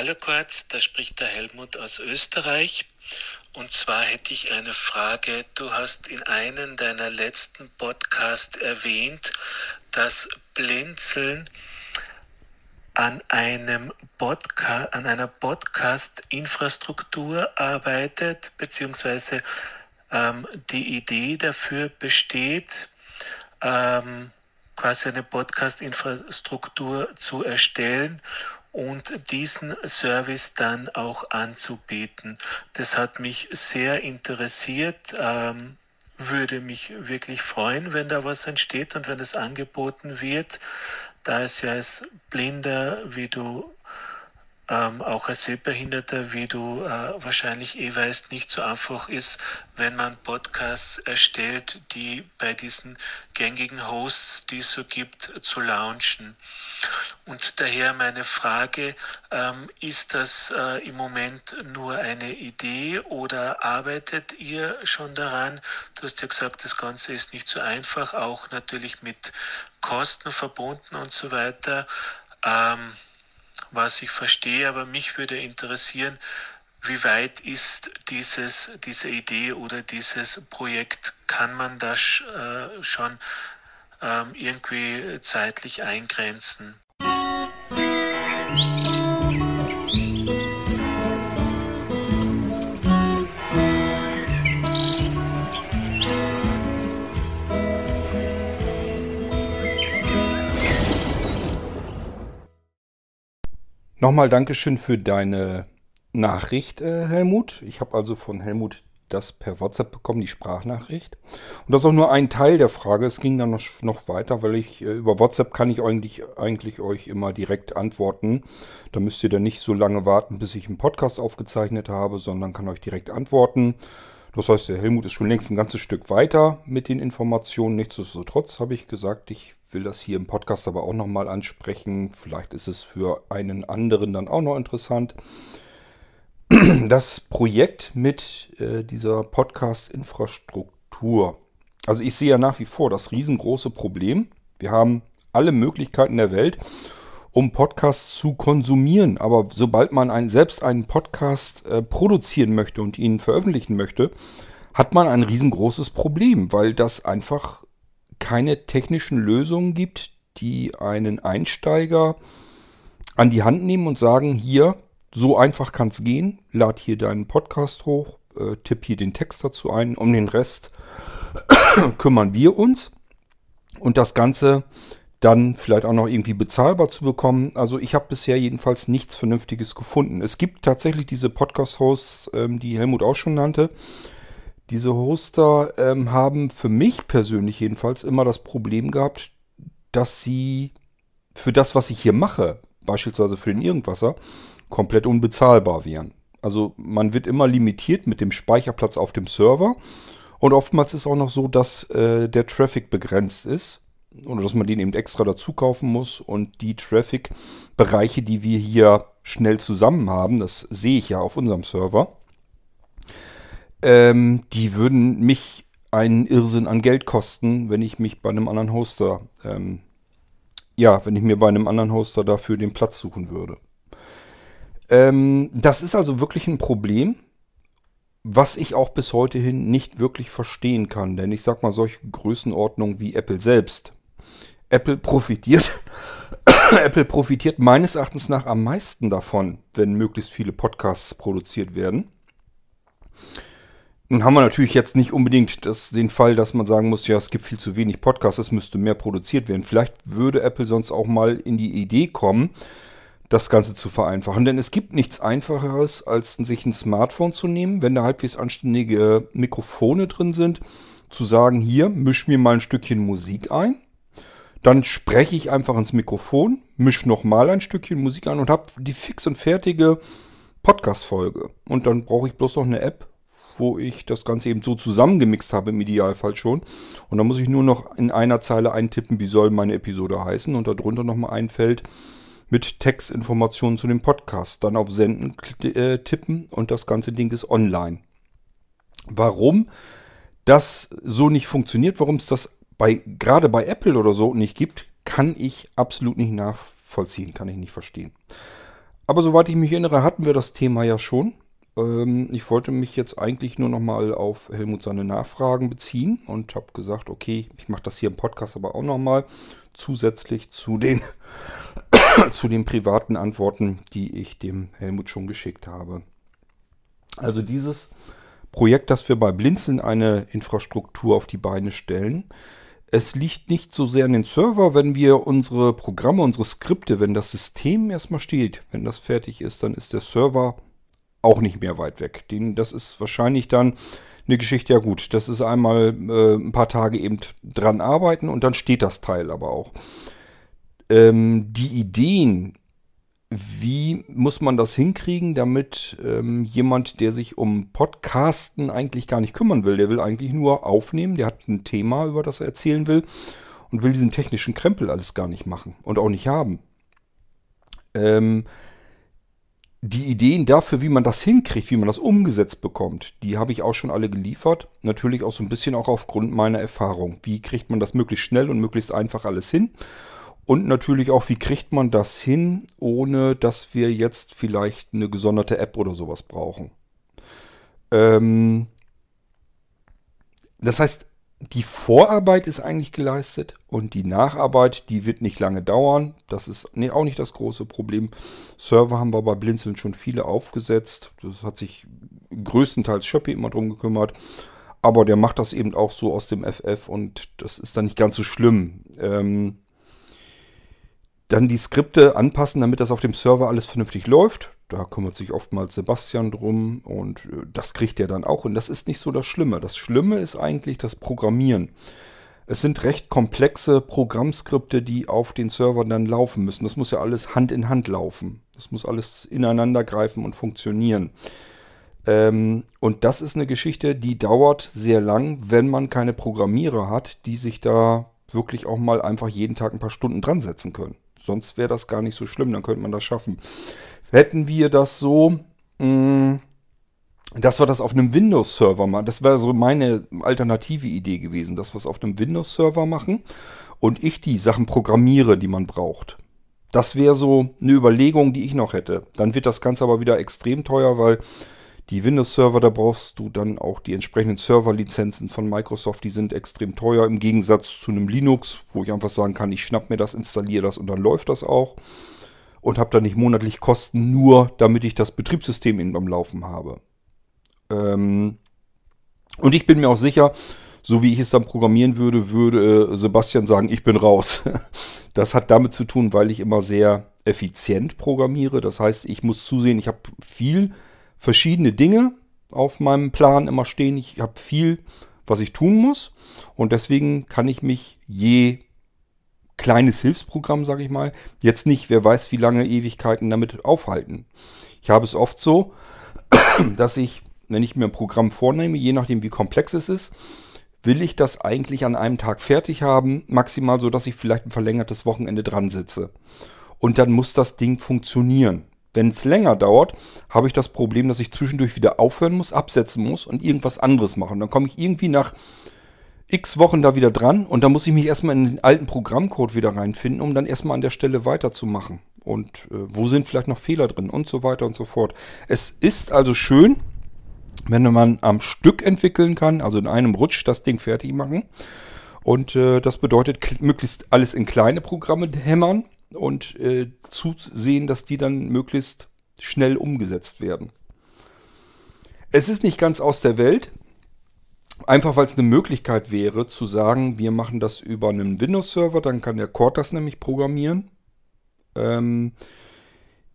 Hallo Kurz, da spricht der Helmut aus Österreich. Und zwar hätte ich eine Frage. Du hast in einem deiner letzten Podcasts erwähnt, dass Blinzeln an einem Podca an einer Podcast-Infrastruktur arbeitet, beziehungsweise ähm, die Idee dafür besteht, ähm, quasi eine Podcast-Infrastruktur zu erstellen und diesen Service dann auch anzubieten. Das hat mich sehr interessiert. Ähm, würde mich wirklich freuen, wenn da was entsteht und wenn es angeboten wird, da es ja als Blinder, wie du ähm, auch als Sehbehinderter, wie du äh, wahrscheinlich eh weißt, nicht so einfach ist, wenn man Podcasts erstellt, die bei diesen gängigen Hosts, die es so gibt, zu launchen. Und daher meine Frage, ähm, ist das äh, im Moment nur eine Idee oder arbeitet ihr schon daran? Du hast ja gesagt, das Ganze ist nicht so einfach, auch natürlich mit Kosten verbunden und so weiter. Ähm, was ich verstehe, aber mich würde interessieren, wie weit ist dieses, diese Idee oder dieses Projekt, kann man das äh, schon ähm, irgendwie zeitlich eingrenzen? Nochmal Dankeschön für deine Nachricht, äh, Helmut. Ich habe also von Helmut das per WhatsApp bekommen, die Sprachnachricht. Und das ist auch nur ein Teil der Frage. Es ging dann noch, noch weiter, weil ich äh, über WhatsApp kann ich eigentlich, eigentlich euch immer direkt antworten. Da müsst ihr dann nicht so lange warten, bis ich einen Podcast aufgezeichnet habe, sondern kann euch direkt antworten. Das heißt, der Helmut ist schon längst ein ganzes Stück weiter mit den Informationen. Nichtsdestotrotz habe ich gesagt, ich will das hier im Podcast aber auch nochmal ansprechen. Vielleicht ist es für einen anderen dann auch noch interessant. Das Projekt mit äh, dieser Podcast-Infrastruktur. Also ich sehe ja nach wie vor das riesengroße Problem. Wir haben alle Möglichkeiten der Welt, um Podcasts zu konsumieren. Aber sobald man einen, selbst einen Podcast äh, produzieren möchte und ihn veröffentlichen möchte, hat man ein riesengroßes Problem, weil das einfach keine technischen Lösungen gibt, die einen Einsteiger an die Hand nehmen und sagen, hier, so einfach kann es gehen, lad hier deinen Podcast hoch, äh, tipp hier den Text dazu ein, um den Rest kümmern wir uns. Und das Ganze dann vielleicht auch noch irgendwie bezahlbar zu bekommen. Also ich habe bisher jedenfalls nichts Vernünftiges gefunden. Es gibt tatsächlich diese Podcast-Hosts, ähm, die Helmut auch schon nannte, diese Hoster ähm, haben für mich persönlich jedenfalls immer das Problem gehabt, dass sie für das, was ich hier mache, beispielsweise für den Irgendwasser, komplett unbezahlbar wären. Also man wird immer limitiert mit dem Speicherplatz auf dem Server und oftmals ist auch noch so, dass äh, der Traffic begrenzt ist oder dass man den eben extra dazu kaufen muss und die Traffic-Bereiche, die wir hier schnell zusammen haben, das sehe ich ja auf unserem Server, ähm, die würden mich einen Irrsinn an Geld kosten, wenn ich mich bei einem anderen Hoster, ähm, ja, wenn ich mir bei einem anderen Hoster dafür den Platz suchen würde. Ähm, das ist also wirklich ein Problem, was ich auch bis heute hin nicht wirklich verstehen kann. Denn ich sag mal, solche Größenordnungen wie Apple selbst. Apple profitiert, Apple profitiert meines Erachtens nach am meisten davon, wenn möglichst viele Podcasts produziert werden. Nun haben wir natürlich jetzt nicht unbedingt das, den Fall, dass man sagen muss, ja, es gibt viel zu wenig Podcasts, es müsste mehr produziert werden. Vielleicht würde Apple sonst auch mal in die Idee kommen, das Ganze zu vereinfachen. Denn es gibt nichts Einfacheres, als sich ein Smartphone zu nehmen, wenn da halbwegs anständige Mikrofone drin sind, zu sagen, hier, misch mir mal ein Stückchen Musik ein. Dann spreche ich einfach ins Mikrofon, misch nochmal ein Stückchen Musik ein und habe die fix und fertige Podcast-Folge. Und dann brauche ich bloß noch eine App, wo ich das Ganze eben so zusammengemixt habe im Idealfall schon. Und dann muss ich nur noch in einer Zeile eintippen, wie soll meine Episode heißen und darunter nochmal ein Feld mit Textinformationen zu dem Podcast. Dann auf Senden äh, tippen und das ganze Ding ist online. Warum das so nicht funktioniert, warum es das bei, gerade bei Apple oder so nicht gibt, kann ich absolut nicht nachvollziehen, kann ich nicht verstehen. aber soweit ich mich erinnere, hatten wir das Thema ja schon. Ähm, ich wollte mich jetzt eigentlich nur nochmal auf Helmut seine Nachfragen beziehen und habe gesagt, okay, ich mache das hier im Podcast aber auch nochmal zusätzlich zu den, zu den privaten Antworten, die ich dem Helmut schon geschickt habe. Also dieses Projekt, dass wir bei Blinzeln eine Infrastruktur auf die Beine stellen, es liegt nicht so sehr an den Server, wenn wir unsere Programme, unsere Skripte, wenn das System erstmal steht, wenn das fertig ist, dann ist der Server auch nicht mehr weit weg. Den, das ist wahrscheinlich dann eine Geschichte, ja gut, das ist einmal äh, ein paar Tage eben dran arbeiten und dann steht das Teil aber auch. Ähm, die Ideen, wie muss man das hinkriegen, damit ähm, jemand, der sich um Podcasten eigentlich gar nicht kümmern will, der will eigentlich nur aufnehmen, der hat ein Thema, über das er erzählen will und will diesen technischen Krempel alles gar nicht machen und auch nicht haben. Ähm, die Ideen dafür, wie man das hinkriegt, wie man das umgesetzt bekommt, die habe ich auch schon alle geliefert. Natürlich auch so ein bisschen auch aufgrund meiner Erfahrung. Wie kriegt man das möglichst schnell und möglichst einfach alles hin? Und natürlich auch, wie kriegt man das hin, ohne dass wir jetzt vielleicht eine gesonderte App oder sowas brauchen. Ähm das heißt, die Vorarbeit ist eigentlich geleistet und die Nacharbeit, die wird nicht lange dauern. Das ist nee, auch nicht das große Problem. Server haben wir bei Blinzeln schon viele aufgesetzt. Das hat sich größtenteils Shopee immer drum gekümmert. Aber der macht das eben auch so aus dem FF und das ist dann nicht ganz so schlimm. Ähm dann die Skripte anpassen, damit das auf dem Server alles vernünftig läuft. Da kümmert sich oftmals Sebastian drum und äh, das kriegt er dann auch. Und das ist nicht so das Schlimme. Das Schlimme ist eigentlich das Programmieren. Es sind recht komplexe Programmskripte, die auf den Servern dann laufen müssen. Das muss ja alles Hand in Hand laufen. Das muss alles ineinander greifen und funktionieren. Ähm, und das ist eine Geschichte, die dauert sehr lang, wenn man keine Programmierer hat, die sich da wirklich auch mal einfach jeden Tag ein paar Stunden dran setzen können. Sonst wäre das gar nicht so schlimm, dann könnte man das schaffen. Hätten wir das so, mh, mm, dass wir das auf einem Windows-Server machen, das wäre so meine alternative Idee gewesen, dass wir es auf einem Windows-Server machen und ich die Sachen programmiere, die man braucht. Das wäre so eine Überlegung, die ich noch hätte. Dann wird das Ganze aber wieder extrem teuer, weil die Windows-Server, da brauchst du dann auch die entsprechenden Server-Lizenzen von Microsoft. Die sind extrem teuer im Gegensatz zu einem Linux, wo ich einfach sagen kann, ich schnapp mir das, installiere das und dann läuft das auch. Und habe dann nicht monatlich Kosten, nur damit ich das Betriebssystem eben am Laufen habe. Ähm und ich bin mir auch sicher, so wie ich es dann programmieren würde, würde äh, Sebastian sagen, ich bin raus. Das hat damit zu tun, weil ich immer sehr effizient programmiere. Das heißt, ich muss zusehen, ich habe viel verschiedene Dinge auf meinem Plan immer stehen. Ich habe viel, was ich tun muss. Und deswegen kann ich mich je kleines Hilfsprogramm, sage ich mal, jetzt nicht, wer weiß wie lange Ewigkeiten damit aufhalten. Ich habe es oft so, dass ich, wenn ich mir ein Programm vornehme, je nachdem wie komplex es ist, will ich das eigentlich an einem Tag fertig haben, maximal so, dass ich vielleicht ein verlängertes Wochenende dran sitze. Und dann muss das Ding funktionieren. Wenn es länger dauert, habe ich das Problem, dass ich zwischendurch wieder aufhören muss, absetzen muss und irgendwas anderes machen. Dann komme ich irgendwie nach x Wochen da wieder dran und dann muss ich mich erstmal in den alten Programmcode wieder reinfinden, um dann erstmal an der Stelle weiterzumachen. Und äh, wo sind vielleicht noch Fehler drin und so weiter und so fort. Es ist also schön, wenn man am Stück entwickeln kann, also in einem Rutsch das Ding fertig machen. Und äh, das bedeutet, möglichst alles in kleine Programme hämmern und äh, zusehen, dass die dann möglichst schnell umgesetzt werden. Es ist nicht ganz aus der Welt, einfach weil es eine Möglichkeit wäre zu sagen, wir machen das über einen Windows-Server, dann kann der Cord das nämlich programmieren. Ähm,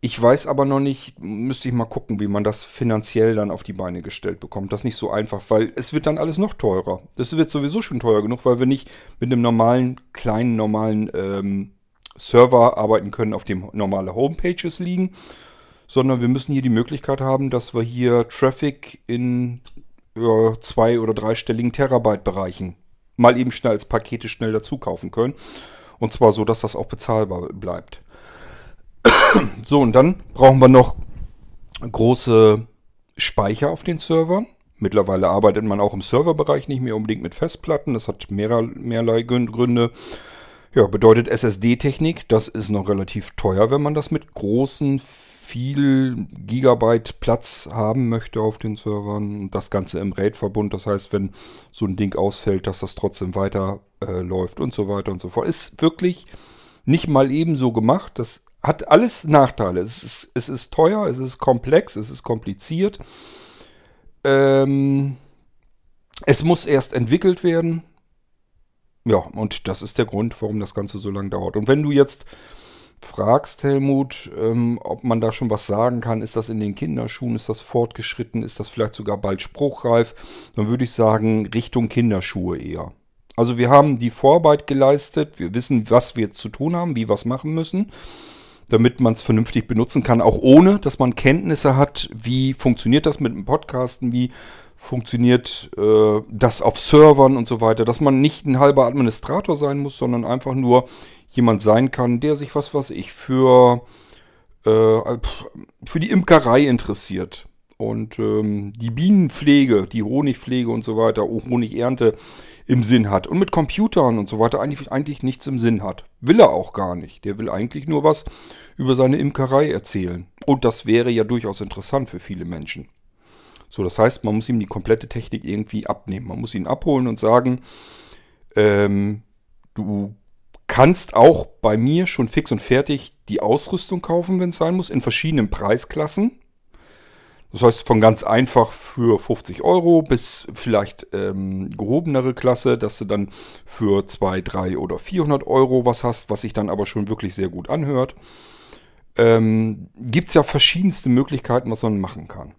ich weiß aber noch nicht, müsste ich mal gucken, wie man das finanziell dann auf die Beine gestellt bekommt. Das ist nicht so einfach, weil es wird dann alles noch teurer. Das wird sowieso schon teuer genug, weil wir nicht mit einem normalen, kleinen, normalen ähm, Server arbeiten können, auf dem normale Homepages liegen, sondern wir müssen hier die Möglichkeit haben, dass wir hier Traffic in ja, zwei- oder dreistelligen Terabyte-Bereichen mal eben schnell als Pakete schnell dazu kaufen können. Und zwar so, dass das auch bezahlbar bleibt. so, und dann brauchen wir noch große Speicher auf den Servern. Mittlerweile arbeitet man auch im Serverbereich nicht mehr unbedingt mit Festplatten. Das hat mehrerlei Gründe. Ja, bedeutet SSD-Technik, das ist noch relativ teuer, wenn man das mit großen viel Gigabyte Platz haben möchte auf den Servern. Das Ganze im RAID-Verbund. Das heißt, wenn so ein Ding ausfällt, dass das trotzdem weiter äh, und so weiter und so fort. Ist wirklich nicht mal ebenso gemacht. Das hat alles Nachteile. Es ist, es ist teuer, es ist komplex, es ist kompliziert. Ähm, es muss erst entwickelt werden. Ja, und das ist der Grund, warum das Ganze so lange dauert. Und wenn du jetzt fragst, Helmut, ähm, ob man da schon was sagen kann, ist das in den Kinderschuhen, ist das fortgeschritten, ist das vielleicht sogar bald spruchreif, dann würde ich sagen, Richtung Kinderschuhe eher. Also wir haben die Vorarbeit geleistet, wir wissen, was wir zu tun haben, wie wir es machen müssen, damit man es vernünftig benutzen kann, auch ohne, dass man Kenntnisse hat, wie funktioniert das mit dem Podcasten, wie funktioniert äh, das auf Servern und so weiter, dass man nicht ein halber Administrator sein muss, sondern einfach nur jemand sein kann, der sich was weiß ich für, äh, für die Imkerei interessiert. Und ähm, die Bienenpflege, die Honigpflege und so weiter, Honigernte im Sinn hat. Und mit Computern und so weiter eigentlich, eigentlich nichts im Sinn hat. Will er auch gar nicht. Der will eigentlich nur was über seine Imkerei erzählen. Und das wäre ja durchaus interessant für viele Menschen. So, das heißt, man muss ihm die komplette Technik irgendwie abnehmen. Man muss ihn abholen und sagen, ähm, du kannst auch bei mir schon fix und fertig die Ausrüstung kaufen, wenn es sein muss, in verschiedenen Preisklassen. Das heißt, von ganz einfach für 50 Euro bis vielleicht ähm, gehobenere Klasse, dass du dann für 2, 3 oder 400 Euro was hast, was sich dann aber schon wirklich sehr gut anhört. Ähm, Gibt es ja verschiedenste Möglichkeiten, was man machen kann.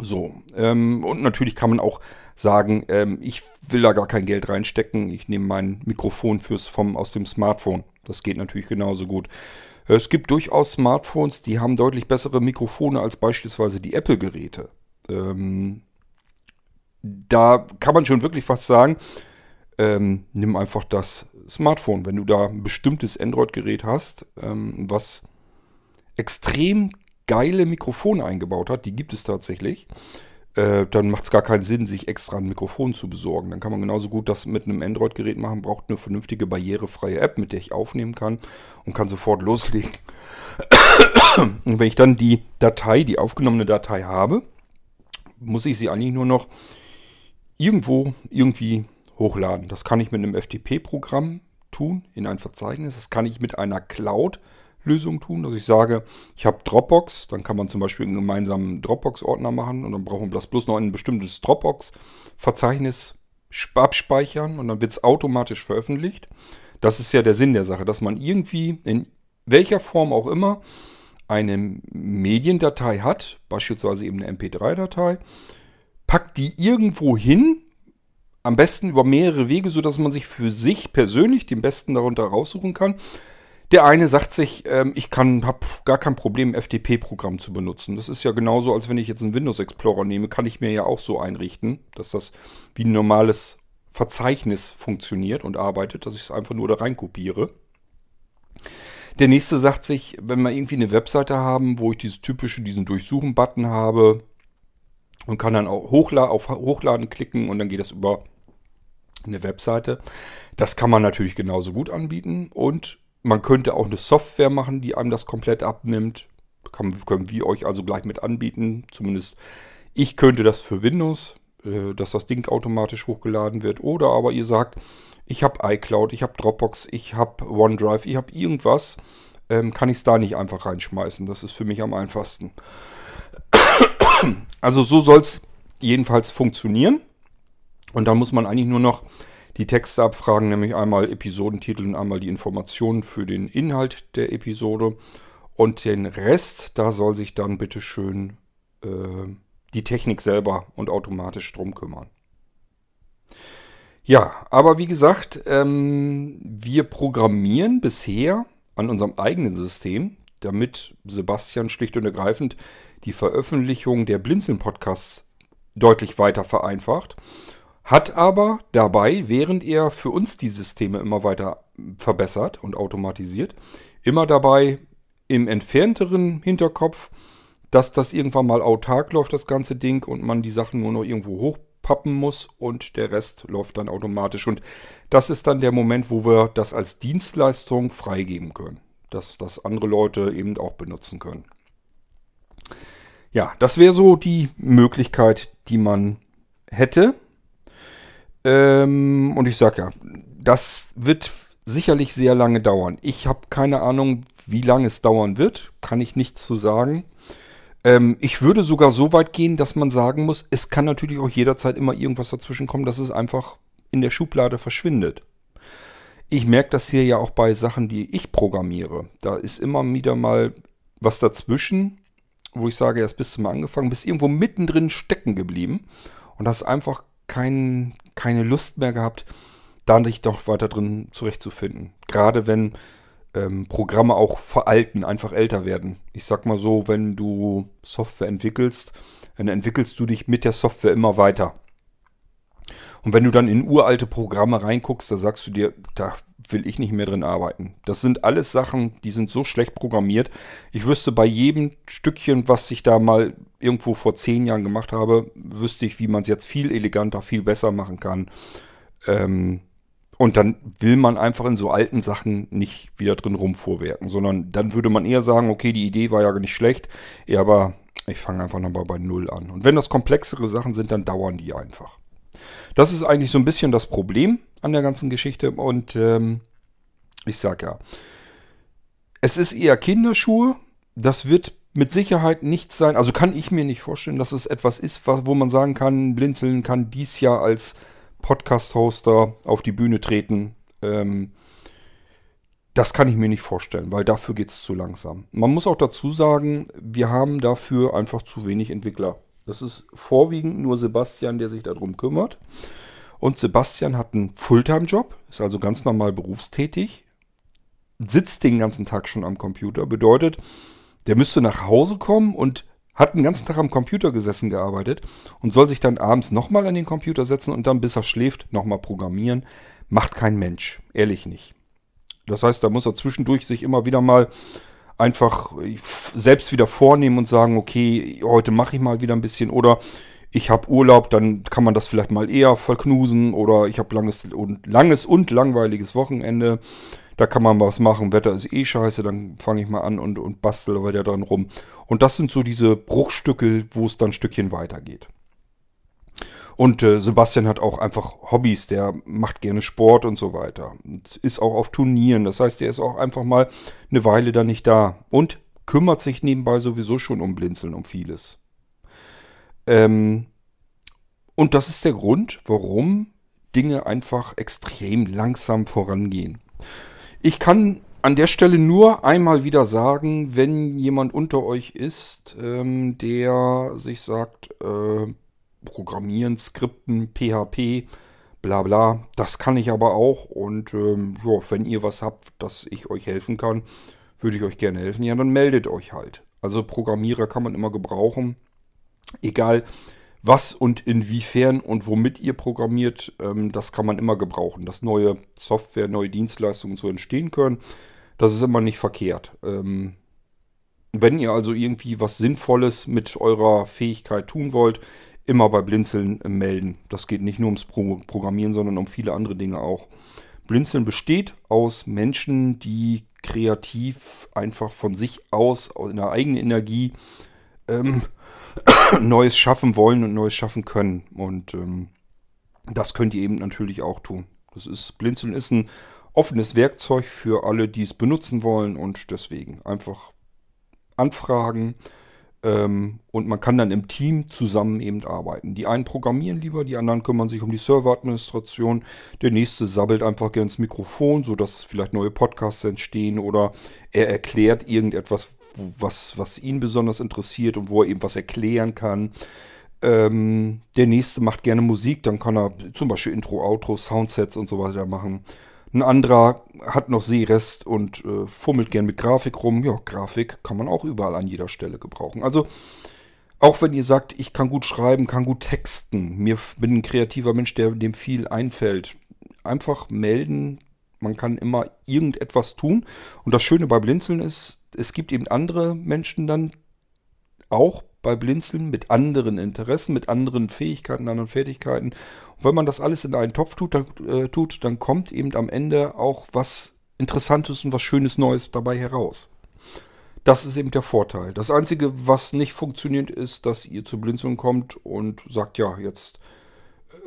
So, ähm, und natürlich kann man auch sagen, ähm, ich will da gar kein Geld reinstecken, ich nehme mein Mikrofon fürs vom, aus dem Smartphone. Das geht natürlich genauso gut. Es gibt durchaus Smartphones, die haben deutlich bessere Mikrofone als beispielsweise die Apple-Geräte. Ähm, da kann man schon wirklich fast sagen, ähm, nimm einfach das Smartphone. Wenn du da ein bestimmtes Android-Gerät hast, ähm, was extrem geile Mikrofone eingebaut hat, die gibt es tatsächlich, äh, dann macht es gar keinen Sinn, sich extra ein Mikrofon zu besorgen. Dann kann man genauso gut das mit einem Android-Gerät machen, braucht eine vernünftige barrierefreie App, mit der ich aufnehmen kann und kann sofort loslegen. und wenn ich dann die Datei, die aufgenommene Datei habe, muss ich sie eigentlich nur noch irgendwo irgendwie hochladen. Das kann ich mit einem FTP-Programm tun in ein Verzeichnis. Das kann ich mit einer Cloud Lösung tun, dass ich sage, ich habe Dropbox, dann kann man zum Beispiel einen gemeinsamen Dropbox-Ordner machen und dann braucht man bloß noch ein bestimmtes Dropbox-Verzeichnis abspeichern und dann wird es automatisch veröffentlicht. Das ist ja der Sinn der Sache, dass man irgendwie in welcher Form auch immer eine Mediendatei hat, beispielsweise eben eine MP3-Datei, packt die irgendwo hin, am besten über mehrere Wege, sodass man sich für sich persönlich den besten darunter raussuchen kann. Der eine sagt sich, ähm, ich kann, habe gar kein Problem, FTP-Programm zu benutzen. Das ist ja genauso, als wenn ich jetzt einen Windows Explorer nehme, kann ich mir ja auch so einrichten, dass das wie ein normales Verzeichnis funktioniert und arbeitet, dass ich es einfach nur da rein kopiere. Der nächste sagt sich, wenn wir irgendwie eine Webseite haben, wo ich dieses typische, diesen Durchsuchen-Button habe und kann dann auch hochla auf Hochladen klicken und dann geht das über eine Webseite. Das kann man natürlich genauso gut anbieten und man könnte auch eine Software machen, die einem das komplett abnimmt. Kann, können wir euch also gleich mit anbieten. Zumindest ich könnte das für Windows, äh, dass das Ding automatisch hochgeladen wird. Oder aber ihr sagt, ich habe iCloud, ich habe Dropbox, ich habe OneDrive, ich habe irgendwas. Ähm, kann ich es da nicht einfach reinschmeißen. Das ist für mich am einfachsten. Also so soll es jedenfalls funktionieren. Und da muss man eigentlich nur noch die Texte abfragen, nämlich einmal Episodentitel und einmal die Informationen für den Inhalt der Episode. Und den Rest, da soll sich dann bitteschön äh, die Technik selber und automatisch drum kümmern. Ja, aber wie gesagt, ähm, wir programmieren bisher an unserem eigenen System, damit Sebastian schlicht und ergreifend die Veröffentlichung der Blinzeln-Podcasts deutlich weiter vereinfacht hat aber dabei, während er für uns die Systeme immer weiter verbessert und automatisiert, immer dabei im entfernteren Hinterkopf, dass das irgendwann mal autark läuft, das ganze Ding, und man die Sachen nur noch irgendwo hochpappen muss und der Rest läuft dann automatisch. Und das ist dann der Moment, wo wir das als Dienstleistung freigeben können, dass das andere Leute eben auch benutzen können. Ja, das wäre so die Möglichkeit, die man hätte. Ähm, und ich sage ja, das wird sicherlich sehr lange dauern. Ich habe keine Ahnung, wie lange es dauern wird. Kann ich nichts zu sagen. Ähm, ich würde sogar so weit gehen, dass man sagen muss, es kann natürlich auch jederzeit immer irgendwas dazwischen kommen, dass es einfach in der Schublade verschwindet. Ich merke das hier ja auch bei Sachen, die ich programmiere. Da ist immer wieder mal was dazwischen, wo ich sage, erst bist du mal angefangen, bist irgendwo mittendrin stecken geblieben und hast einfach kein, keine Lust mehr gehabt, da dich doch weiter drin zurechtzufinden. Gerade wenn ähm, Programme auch veralten, einfach älter werden. Ich sag mal so, wenn du Software entwickelst, dann entwickelst du dich mit der Software immer weiter. Und wenn du dann in uralte Programme reinguckst, da sagst du dir, da will ich nicht mehr drin arbeiten. Das sind alles Sachen, die sind so schlecht programmiert. Ich wüsste bei jedem Stückchen, was ich da mal irgendwo vor zehn Jahren gemacht habe, wüsste ich, wie man es jetzt viel eleganter, viel besser machen kann. Ähm, und dann will man einfach in so alten Sachen nicht wieder drin rumvorwerken, sondern dann würde man eher sagen, okay, die Idee war ja nicht schlecht, ja, aber ich fange einfach nochmal bei Null an. Und wenn das komplexere Sachen sind, dann dauern die einfach. Das ist eigentlich so ein bisschen das Problem an der ganzen Geschichte. Und ähm, ich sage ja, es ist eher Kinderschuhe. Das wird mit Sicherheit nichts sein. Also kann ich mir nicht vorstellen, dass es etwas ist, wo man sagen kann, Blinzeln kann dies Jahr als Podcast-Hoster auf die Bühne treten. Ähm, das kann ich mir nicht vorstellen, weil dafür geht es zu langsam. Man muss auch dazu sagen, wir haben dafür einfach zu wenig Entwickler. Das ist vorwiegend nur Sebastian, der sich darum kümmert. Und Sebastian hat einen Fulltime-Job, ist also ganz normal berufstätig, sitzt den ganzen Tag schon am Computer. Bedeutet, der müsste nach Hause kommen und hat den ganzen Tag am Computer gesessen gearbeitet und soll sich dann abends nochmal an den Computer setzen und dann, bis er schläft, nochmal programmieren. Macht kein Mensch. Ehrlich nicht. Das heißt, da muss er zwischendurch sich immer wieder mal einfach selbst wieder vornehmen und sagen, okay, heute mache ich mal wieder ein bisschen oder ich habe Urlaub, dann kann man das vielleicht mal eher verknusen oder ich habe langes und, langes und langweiliges Wochenende. Da kann man was machen. Wetter ist eh scheiße, dann fange ich mal an und, und bastel weiter dran rum. Und das sind so diese Bruchstücke, wo es dann ein Stückchen weitergeht. Und äh, Sebastian hat auch einfach Hobbys, der macht gerne Sport und so weiter. Und ist auch auf Turnieren. Das heißt, er ist auch einfach mal eine Weile da nicht da. Und kümmert sich nebenbei sowieso schon um Blinzeln, um vieles. Ähm, und das ist der Grund, warum Dinge einfach extrem langsam vorangehen. Ich kann an der Stelle nur einmal wieder sagen, wenn jemand unter euch ist, ähm, der sich sagt, äh, Programmieren, Skripten, PHP, bla bla. Das kann ich aber auch. Und ähm, jo, wenn ihr was habt, dass ich euch helfen kann, würde ich euch gerne helfen. Ja, dann meldet euch halt. Also Programmierer kann man immer gebrauchen. Egal was und inwiefern und womit ihr programmiert, ähm, das kann man immer gebrauchen. Dass neue Software, neue Dienstleistungen so entstehen können, das ist immer nicht verkehrt. Ähm, wenn ihr also irgendwie was Sinnvolles mit eurer Fähigkeit tun wollt, immer bei Blinzeln äh, melden. Das geht nicht nur ums Pro Programmieren, sondern um viele andere Dinge auch. Blinzeln besteht aus Menschen, die kreativ einfach von sich aus, in der eigenen Energie, ähm, Neues schaffen wollen und Neues schaffen können. Und ähm, das könnt ihr eben natürlich auch tun. Das ist, Blinzeln ist ein offenes Werkzeug für alle, die es benutzen wollen und deswegen einfach anfragen. Ähm, und man kann dann im Team zusammen eben arbeiten. Die einen programmieren lieber, die anderen kümmern sich um die Serveradministration. Der nächste sabbelt einfach gerne ins Mikrofon, sodass vielleicht neue Podcasts entstehen oder er erklärt irgendetwas, was, was ihn besonders interessiert und wo er eben was erklären kann. Ähm, der nächste macht gerne Musik, dann kann er zum Beispiel Intro, Outro, Soundsets und so weiter machen. Ein anderer hat noch Sehrest und äh, fummelt gern mit Grafik rum. Ja, Grafik kann man auch überall an jeder Stelle gebrauchen. Also, auch wenn ihr sagt, ich kann gut schreiben, kann gut texten, mir bin ein kreativer Mensch, der dem viel einfällt, einfach melden. Man kann immer irgendetwas tun. Und das Schöne bei Blinzeln ist, es gibt eben andere Menschen dann auch bei Blinzeln mit anderen Interessen, mit anderen Fähigkeiten, anderen Fertigkeiten. Und wenn man das alles in einen Topf tut, dann, äh, tut, dann kommt eben am Ende auch was Interessantes und was Schönes Neues dabei heraus. Das ist eben der Vorteil. Das Einzige, was nicht funktioniert, ist, dass ihr zu Blinzeln kommt und sagt, ja, jetzt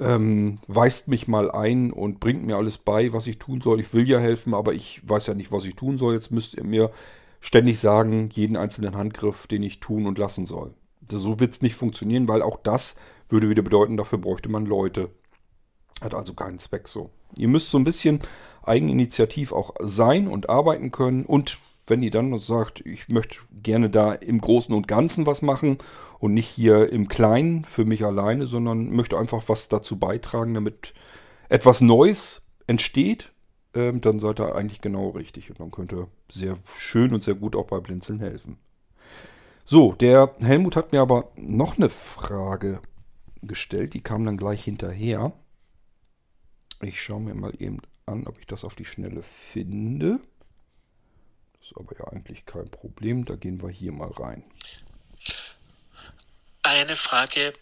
ähm, weist mich mal ein und bringt mir alles bei, was ich tun soll. Ich will ja helfen, aber ich weiß ja nicht, was ich tun soll. Jetzt müsst ihr mir ständig sagen, jeden einzelnen Handgriff, den ich tun und lassen soll. So wird es nicht funktionieren, weil auch das würde wieder bedeuten, dafür bräuchte man Leute. Hat also keinen Zweck so. Ihr müsst so ein bisschen eigeninitiativ auch sein und arbeiten können und wenn ihr dann sagt, ich möchte gerne da im Großen und Ganzen was machen und nicht hier im Kleinen für mich alleine, sondern möchte einfach was dazu beitragen, damit etwas Neues entsteht, ähm, dann seid ihr eigentlich genau richtig und dann könnt ihr sehr schön und sehr gut auch bei Blinzeln helfen. So, der Helmut hat mir aber noch eine Frage gestellt, die kam dann gleich hinterher. Ich schaue mir mal eben an, ob ich das auf die Schnelle finde. Ist aber ja eigentlich kein Problem. Da gehen wir hier mal rein. Eine Frage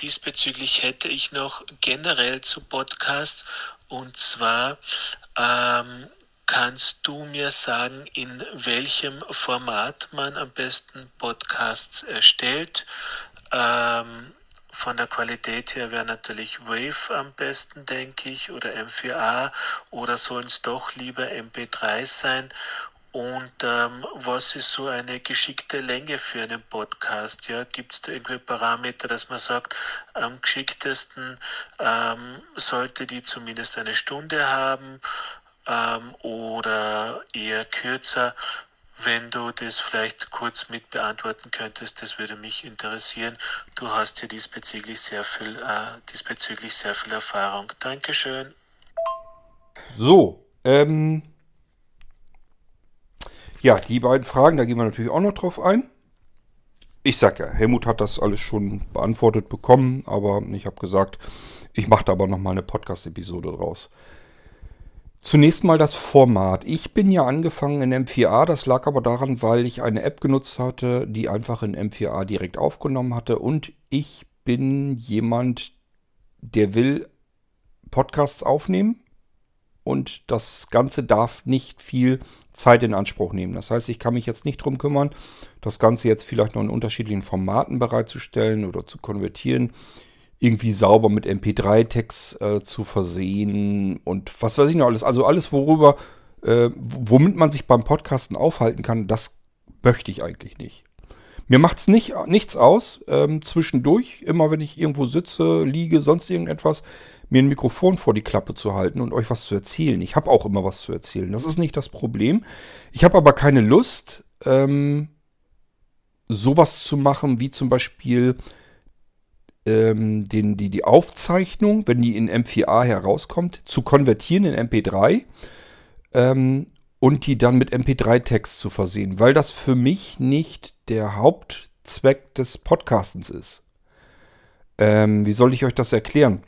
diesbezüglich hätte ich noch generell zu Podcasts. Und zwar ähm, kannst du mir sagen, in welchem Format man am besten Podcasts erstellt? Ähm, von der Qualität her wäre natürlich Wave am besten, denke ich, oder M4A, oder sollen es doch lieber MP3 sein? Und ähm, was ist so eine geschickte Länge für einen Podcast? Ja, gibt es da irgendwie Parameter, dass man sagt, am geschicktesten ähm, sollte die zumindest eine Stunde haben ähm, oder eher kürzer? Wenn du das vielleicht kurz mit beantworten könntest, das würde mich interessieren. Du hast ja diesbezüglich sehr viel, äh, diesbezüglich sehr viel Erfahrung. Dankeschön. So, ähm, ja, die beiden Fragen, da gehen wir natürlich auch noch drauf ein. Ich sag ja, Helmut hat das alles schon beantwortet bekommen, aber ich habe gesagt, ich mache da aber nochmal eine Podcast-Episode draus. Zunächst mal das Format. Ich bin ja angefangen in M4A, das lag aber daran, weil ich eine App genutzt hatte, die einfach in M4A direkt aufgenommen hatte und ich bin jemand, der will Podcasts aufnehmen und das Ganze darf nicht viel Zeit in Anspruch nehmen. Das heißt, ich kann mich jetzt nicht darum kümmern, das Ganze jetzt vielleicht noch in unterschiedlichen Formaten bereitzustellen oder zu konvertieren, irgendwie sauber mit MP3-Text äh, zu versehen und was weiß ich noch alles. Also alles, worüber, äh, womit man sich beim Podcasten aufhalten kann, das möchte ich eigentlich nicht. Mir macht es nicht, nichts aus, ähm, zwischendurch, immer wenn ich irgendwo sitze, liege, sonst irgendetwas, mir ein Mikrofon vor die Klappe zu halten und euch was zu erzählen. Ich habe auch immer was zu erzählen. Das ist nicht das Problem. Ich habe aber keine Lust, ähm, sowas zu machen, wie zum Beispiel ähm, den, die, die Aufzeichnung, wenn die in M4A herauskommt, zu konvertieren in MP3 ähm, und die dann mit MP3-Text zu versehen, weil das für mich nicht der Hauptzweck des Podcastens ist. Ähm, wie soll ich euch das erklären?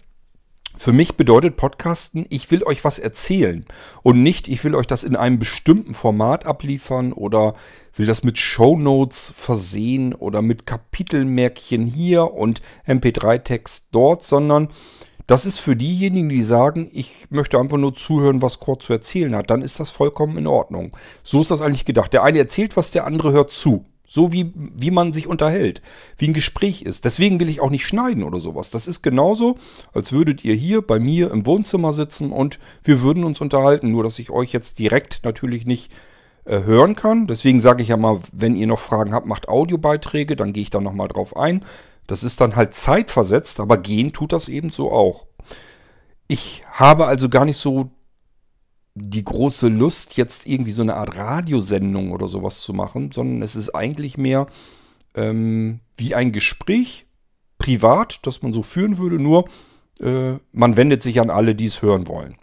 Für mich bedeutet Podcasten, ich will euch was erzählen und nicht, ich will euch das in einem bestimmten Format abliefern oder will das mit Shownotes versehen oder mit Kapitelmärkchen hier und MP3-Text dort, sondern das ist für diejenigen, die sagen, ich möchte einfach nur zuhören, was Kurt zu erzählen hat, dann ist das vollkommen in Ordnung. So ist das eigentlich gedacht. Der eine erzählt was, der andere hört zu. So wie, wie man sich unterhält, wie ein Gespräch ist. Deswegen will ich auch nicht schneiden oder sowas. Das ist genauso, als würdet ihr hier bei mir im Wohnzimmer sitzen und wir würden uns unterhalten. Nur, dass ich euch jetzt direkt natürlich nicht äh, hören kann. Deswegen sage ich ja mal, wenn ihr noch Fragen habt, macht Audiobeiträge, dann gehe ich da nochmal drauf ein. Das ist dann halt zeitversetzt, aber gehen tut das eben so auch. Ich habe also gar nicht so die große Lust, jetzt irgendwie so eine Art Radiosendung oder sowas zu machen, sondern es ist eigentlich mehr ähm, wie ein Gespräch, privat, das man so führen würde, nur äh, man wendet sich an alle, die es hören wollen.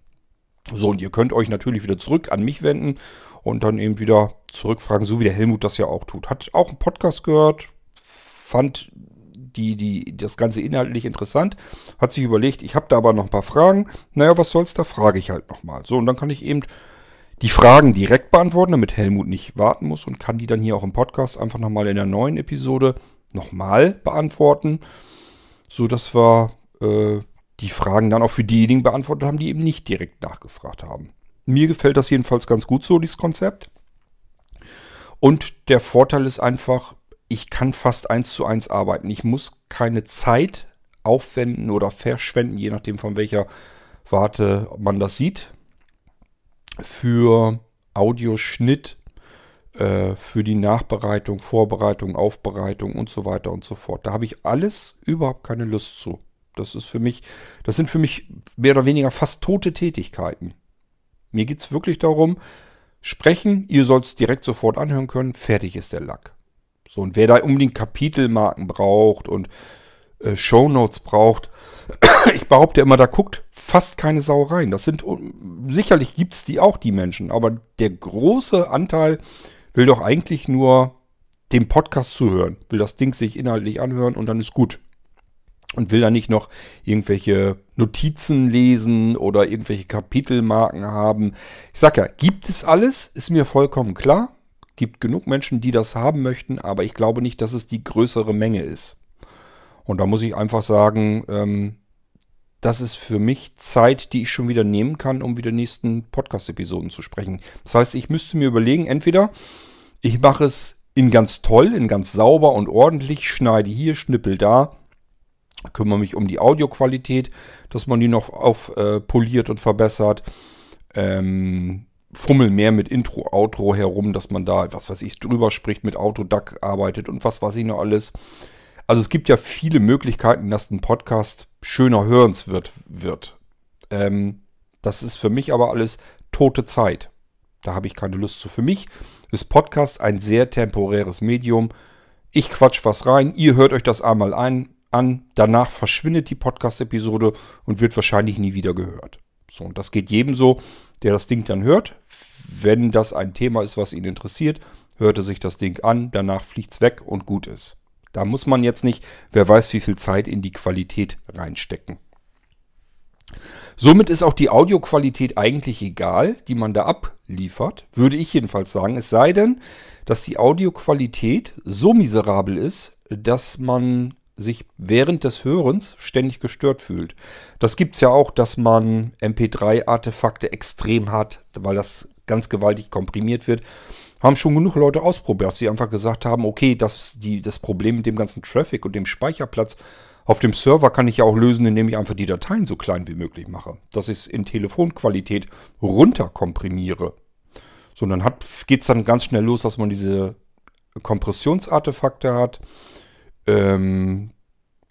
So, und ihr könnt euch natürlich wieder zurück an mich wenden und dann eben wieder zurückfragen, so wie der Helmut das ja auch tut. Hat auch einen Podcast gehört, fand die, die, das Ganze inhaltlich interessant, hat sich überlegt, ich habe da aber noch ein paar Fragen. Naja, was soll's, da frage ich halt nochmal. So, und dann kann ich eben die Fragen direkt beantworten, damit Helmut nicht warten muss und kann die dann hier auch im Podcast einfach nochmal in der neuen Episode nochmal beantworten, so dass wir äh, die Fragen dann auch für diejenigen beantwortet haben, die eben nicht direkt nachgefragt haben. Mir gefällt das jedenfalls ganz gut so, dieses Konzept. Und der Vorteil ist einfach, ich kann fast eins zu eins arbeiten. Ich muss keine Zeit aufwenden oder verschwenden, je nachdem von welcher Warte man das sieht, für Audioschnitt, äh, für die Nachbereitung, Vorbereitung, Aufbereitung und so weiter und so fort. Da habe ich alles überhaupt keine Lust zu. Das ist für mich, das sind für mich mehr oder weniger fast tote Tätigkeiten. Mir geht es wirklich darum, sprechen, ihr sollt es direkt sofort anhören können, fertig ist der Lack. So, und wer da unbedingt Kapitelmarken braucht und äh, Shownotes braucht, ich behaupte immer, da guckt fast keine Sau rein. Das sind, sicherlich gibt es die auch, die Menschen, aber der große Anteil will doch eigentlich nur dem Podcast zuhören, will das Ding sich inhaltlich anhören und dann ist gut. Und will da nicht noch irgendwelche Notizen lesen oder irgendwelche Kapitelmarken haben. Ich sag ja, gibt es alles, ist mir vollkommen klar. Gibt genug Menschen, die das haben möchten, aber ich glaube nicht, dass es die größere Menge ist. Und da muss ich einfach sagen, ähm, das ist für mich Zeit, die ich schon wieder nehmen kann, um wieder nächsten Podcast-Episoden zu sprechen. Das heißt, ich müsste mir überlegen, entweder ich mache es in ganz toll, in ganz sauber und ordentlich, schneide hier, schnippel da, kümmere mich um die Audioqualität, dass man die noch aufpoliert äh, und verbessert. Ähm, fummel mehr mit Intro, Outro herum, dass man da, was weiß ich, drüber spricht, mit Autoduck arbeitet und was weiß ich noch alles. Also es gibt ja viele Möglichkeiten, dass ein Podcast schöner hörenswert wird. Ähm, das ist für mich aber alles tote Zeit. Da habe ich keine Lust zu. Für mich ist Podcast ein sehr temporäres Medium. Ich quatsch was rein, ihr hört euch das einmal ein, an, danach verschwindet die Podcast-Episode und wird wahrscheinlich nie wieder gehört. So, und das geht jedem so, der das Ding dann hört. Wenn das ein Thema ist, was ihn interessiert, hört er sich das Ding an, danach fliegt es weg und gut ist. Da muss man jetzt nicht, wer weiß, wie viel Zeit in die Qualität reinstecken. Somit ist auch die Audioqualität eigentlich egal, die man da abliefert, würde ich jedenfalls sagen. Es sei denn, dass die Audioqualität so miserabel ist, dass man sich während des Hörens ständig gestört fühlt. Das gibt es ja auch, dass man MP3-Artefakte extrem hat, weil das ganz gewaltig komprimiert wird haben schon genug Leute ausprobiert, sie einfach gesagt haben, okay, das, die, das Problem mit dem ganzen Traffic und dem Speicherplatz auf dem Server kann ich ja auch lösen, indem ich einfach die Dateien so klein wie möglich mache. Dass ich es in Telefonqualität runterkomprimiere. So, dann geht es dann ganz schnell los, dass man diese Kompressionsartefakte hat. Ähm,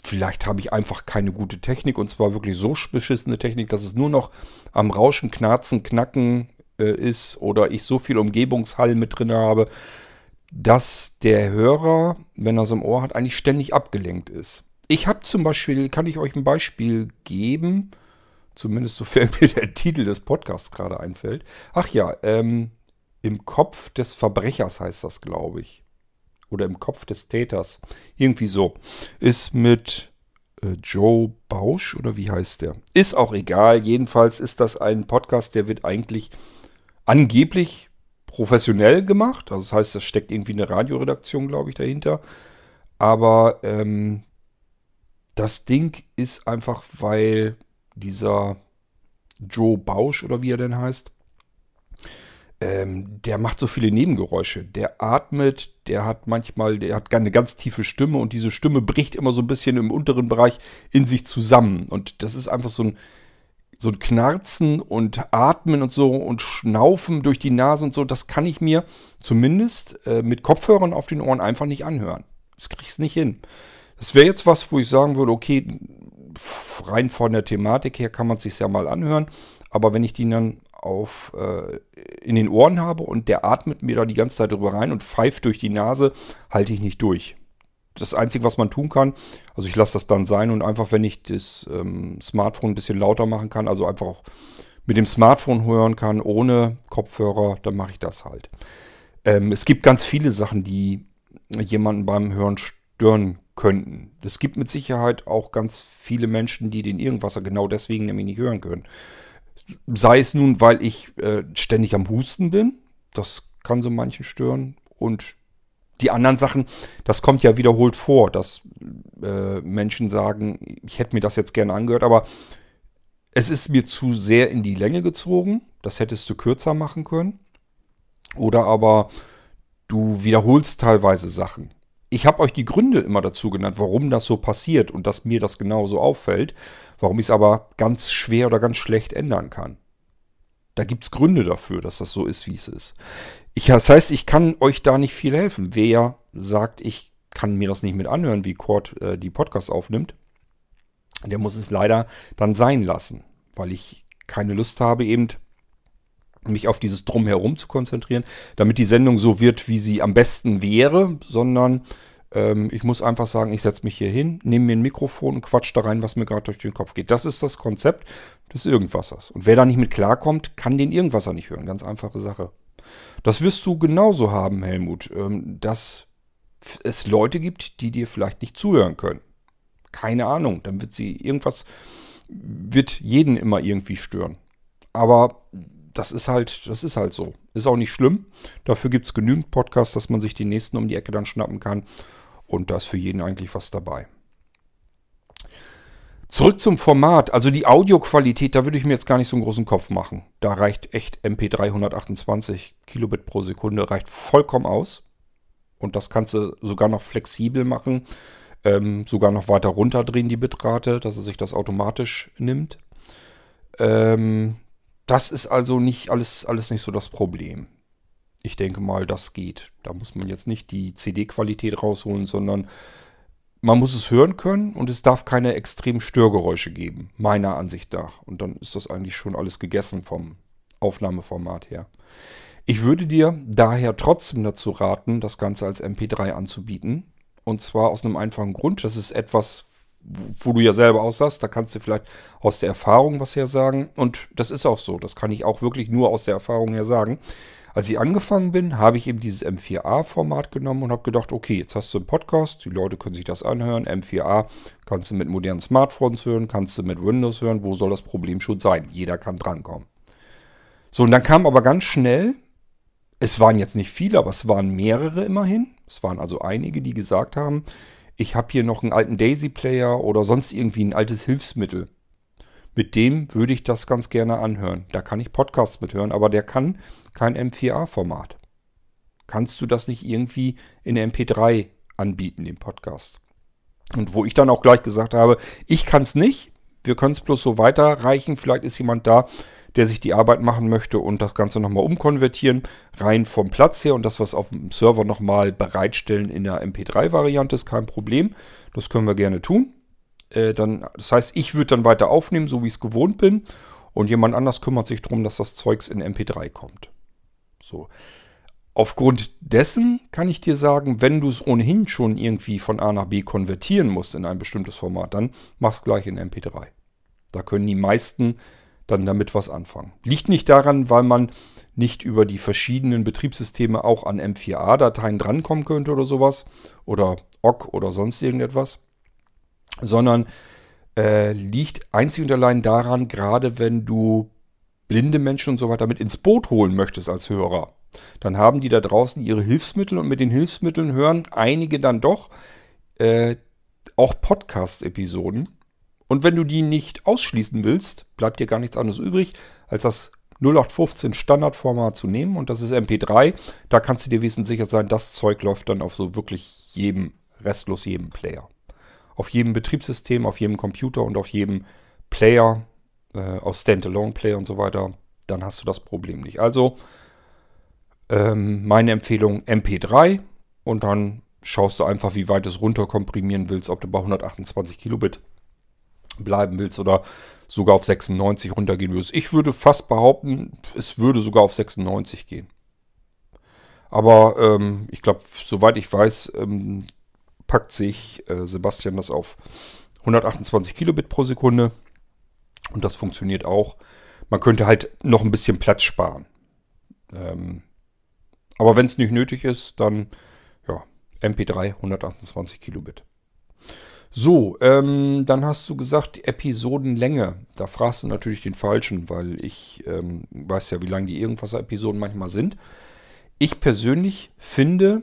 vielleicht habe ich einfach keine gute Technik und zwar wirklich so beschissene Technik, dass es nur noch am Rauschen, Knarzen, Knacken, äh, ist oder ich so viel Umgebungshall mit drin habe, dass der Hörer, wenn er es im Ohr hat, eigentlich ständig abgelenkt ist. Ich habe zum Beispiel, kann ich euch ein Beispiel geben, zumindest sofern mir der Titel des Podcasts gerade einfällt. Ach ja, ähm, im Kopf des Verbrechers heißt das, glaube ich. Oder im Kopf des Täters. Irgendwie so. Ist mit äh, Joe Bausch oder wie heißt der? Ist auch egal. Jedenfalls ist das ein Podcast, der wird eigentlich angeblich professionell gemacht. Also das heißt, da steckt irgendwie eine Radioredaktion, glaube ich, dahinter. Aber ähm, das Ding ist einfach, weil dieser Joe Bausch oder wie er denn heißt, ähm, der macht so viele Nebengeräusche. Der atmet, der hat manchmal, der hat eine ganz tiefe Stimme und diese Stimme bricht immer so ein bisschen im unteren Bereich in sich zusammen. Und das ist einfach so ein so ein Knarzen und Atmen und so und Schnaufen durch die Nase und so, das kann ich mir zumindest äh, mit Kopfhörern auf den Ohren einfach nicht anhören. Das kriege ich nicht hin. Das wäre jetzt was, wo ich sagen würde, okay, rein von der Thematik her kann man es sich ja mal anhören, aber wenn ich die dann auf äh, in den Ohren habe und der atmet mir da die ganze Zeit drüber rein und pfeift durch die Nase, halte ich nicht durch das Einzige, was man tun kann, also ich lasse das dann sein und einfach, wenn ich das ähm, Smartphone ein bisschen lauter machen kann, also einfach auch mit dem Smartphone hören kann, ohne Kopfhörer, dann mache ich das halt. Ähm, es gibt ganz viele Sachen, die jemanden beim Hören stören könnten. Es gibt mit Sicherheit auch ganz viele Menschen, die den Irgendwasser genau deswegen nämlich nicht hören können. Sei es nun, weil ich äh, ständig am Husten bin, das kann so manchen stören. Und die anderen Sachen, das kommt ja wiederholt vor, dass äh, Menschen sagen, ich hätte mir das jetzt gerne angehört, aber es ist mir zu sehr in die Länge gezogen. Das hättest du kürzer machen können. Oder aber Du wiederholst teilweise Sachen. Ich habe euch die Gründe immer dazu genannt, warum das so passiert und dass mir das genauso auffällt, warum ich es aber ganz schwer oder ganz schlecht ändern kann. Da gibt es Gründe dafür, dass das so ist, wie es ist. Ich, das heißt, ich kann euch da nicht viel helfen. Wer sagt, ich kann mir das nicht mit anhören, wie Cord äh, die Podcasts aufnimmt, der muss es leider dann sein lassen, weil ich keine Lust habe, eben mich auf dieses Drumherum zu konzentrieren, damit die Sendung so wird, wie sie am besten wäre, sondern ähm, ich muss einfach sagen, ich setze mich hier hin, nehme mir ein Mikrofon und quatsch da rein, was mir gerade durch den Kopf geht. Das ist das Konzept des Irgendwassers. Und wer da nicht mit klarkommt, kann den Irgendwasser nicht hören. Ganz einfache Sache. Das wirst du genauso haben, Helmut, ähm, dass es Leute gibt, die dir vielleicht nicht zuhören können. Keine Ahnung, dann wird sie irgendwas, wird jeden immer irgendwie stören. Aber das ist halt, das ist halt so. Ist auch nicht schlimm. Dafür gibt es genügend Podcasts, dass man sich die nächsten um die Ecke dann schnappen kann. Und da ist für jeden eigentlich was dabei. Zurück zum Format. Also die Audioqualität, da würde ich mir jetzt gar nicht so einen großen Kopf machen. Da reicht echt MP3 128 Kilobit pro Sekunde, reicht vollkommen aus. Und das kannst du sogar noch flexibel machen. Ähm, sogar noch weiter runterdrehen die Bitrate, dass er sich das automatisch nimmt. Ähm, das ist also nicht alles, alles nicht so das Problem. Ich denke mal, das geht. Da muss man jetzt nicht die CD-Qualität rausholen, sondern man muss es hören können und es darf keine extremen Störgeräusche geben, meiner Ansicht nach. Und dann ist das eigentlich schon alles gegessen vom Aufnahmeformat her. Ich würde dir daher trotzdem dazu raten, das Ganze als MP3 anzubieten. Und zwar aus einem einfachen Grund. Das ist etwas, wo du ja selber aussahst, da kannst du vielleicht aus der Erfahrung was her sagen. Und das ist auch so, das kann ich auch wirklich nur aus der Erfahrung her sagen. Als ich angefangen bin, habe ich eben dieses M4A-Format genommen und habe gedacht, okay, jetzt hast du einen Podcast, die Leute können sich das anhören. M4A kannst du mit modernen Smartphones hören, kannst du mit Windows hören. Wo soll das Problem schon sein? Jeder kann drankommen. So, und dann kam aber ganz schnell, es waren jetzt nicht viele, aber es waren mehrere immerhin. Es waren also einige, die gesagt haben, ich habe hier noch einen alten Daisy-Player oder sonst irgendwie ein altes Hilfsmittel. Mit dem würde ich das ganz gerne anhören. Da kann ich Podcasts mithören, aber der kann kein M4A-Format. Kannst du das nicht irgendwie in der MP3 anbieten, den Podcast? Und wo ich dann auch gleich gesagt habe, ich kann es nicht, wir können es bloß so weiterreichen. Vielleicht ist jemand da, der sich die Arbeit machen möchte und das Ganze nochmal umkonvertieren, rein vom Platz her und das, was auf dem Server nochmal bereitstellen in der MP3-Variante, ist kein Problem. Das können wir gerne tun. Äh, dann, das heißt, ich würde dann weiter aufnehmen, so wie ich es gewohnt bin. Und jemand anders kümmert sich darum, dass das Zeugs in MP3 kommt. So. Aufgrund dessen kann ich dir sagen, wenn du es ohnehin schon irgendwie von A nach B konvertieren musst in ein bestimmtes Format, dann mach's gleich in MP3. Da können die meisten dann damit was anfangen. Liegt nicht daran, weil man nicht über die verschiedenen Betriebssysteme auch an M4A-Dateien drankommen könnte oder sowas oder OGG oder sonst irgendetwas, sondern äh, liegt einzig und allein daran, gerade wenn du blinde Menschen und so weiter mit ins Boot holen möchtest als Hörer, dann haben die da draußen ihre Hilfsmittel und mit den Hilfsmitteln hören einige dann doch äh, auch Podcast-Episoden und wenn du die nicht ausschließen willst, bleibt dir gar nichts anderes übrig, als das 0815 Standardformat zu nehmen und das ist MP3. Da kannst du dir wesentlich sicher sein, das Zeug läuft dann auf so wirklich jedem, restlos jedem Player. Auf jedem Betriebssystem, auf jedem Computer und auf jedem Player, äh, aus Standalone-Player und so weiter. Dann hast du das Problem nicht. Also ähm, meine Empfehlung MP3 und dann schaust du einfach, wie weit es runterkomprimieren willst, ob du bei 128 Kilobit bleiben willst oder sogar auf 96 runtergehen würdest. Ich würde fast behaupten, es würde sogar auf 96 gehen. Aber ähm, ich glaube, soweit ich weiß, ähm, packt sich äh, Sebastian das auf 128 Kilobit pro Sekunde. Und das funktioniert auch. Man könnte halt noch ein bisschen Platz sparen. Ähm, aber wenn es nicht nötig ist, dann ja, MP3 128 Kilobit. So, ähm, dann hast du gesagt, Episodenlänge. Da fragst du natürlich den Falschen, weil ich ähm, weiß ja, wie lang die Irgendwas-Episoden manchmal sind. Ich persönlich finde,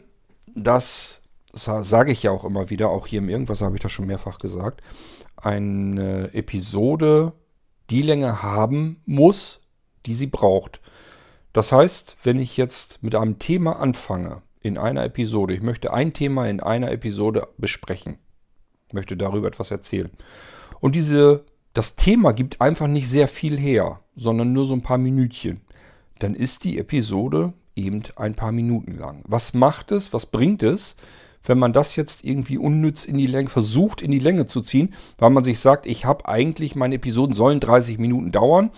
dass, das sage ich ja auch immer wieder, auch hier im Irgendwas habe ich das schon mehrfach gesagt, eine Episode die Länge haben muss, die sie braucht. Das heißt, wenn ich jetzt mit einem Thema anfange, in einer Episode. Ich möchte ein Thema in einer Episode besprechen. Möchte darüber etwas erzählen. Und diese, das Thema gibt einfach nicht sehr viel her, sondern nur so ein paar Minütchen. Dann ist die Episode eben ein paar Minuten lang. Was macht es, was bringt es, wenn man das jetzt irgendwie unnütz in die Länge versucht, in die Länge zu ziehen, weil man sich sagt, ich habe eigentlich, meine Episoden sollen 30 Minuten dauern.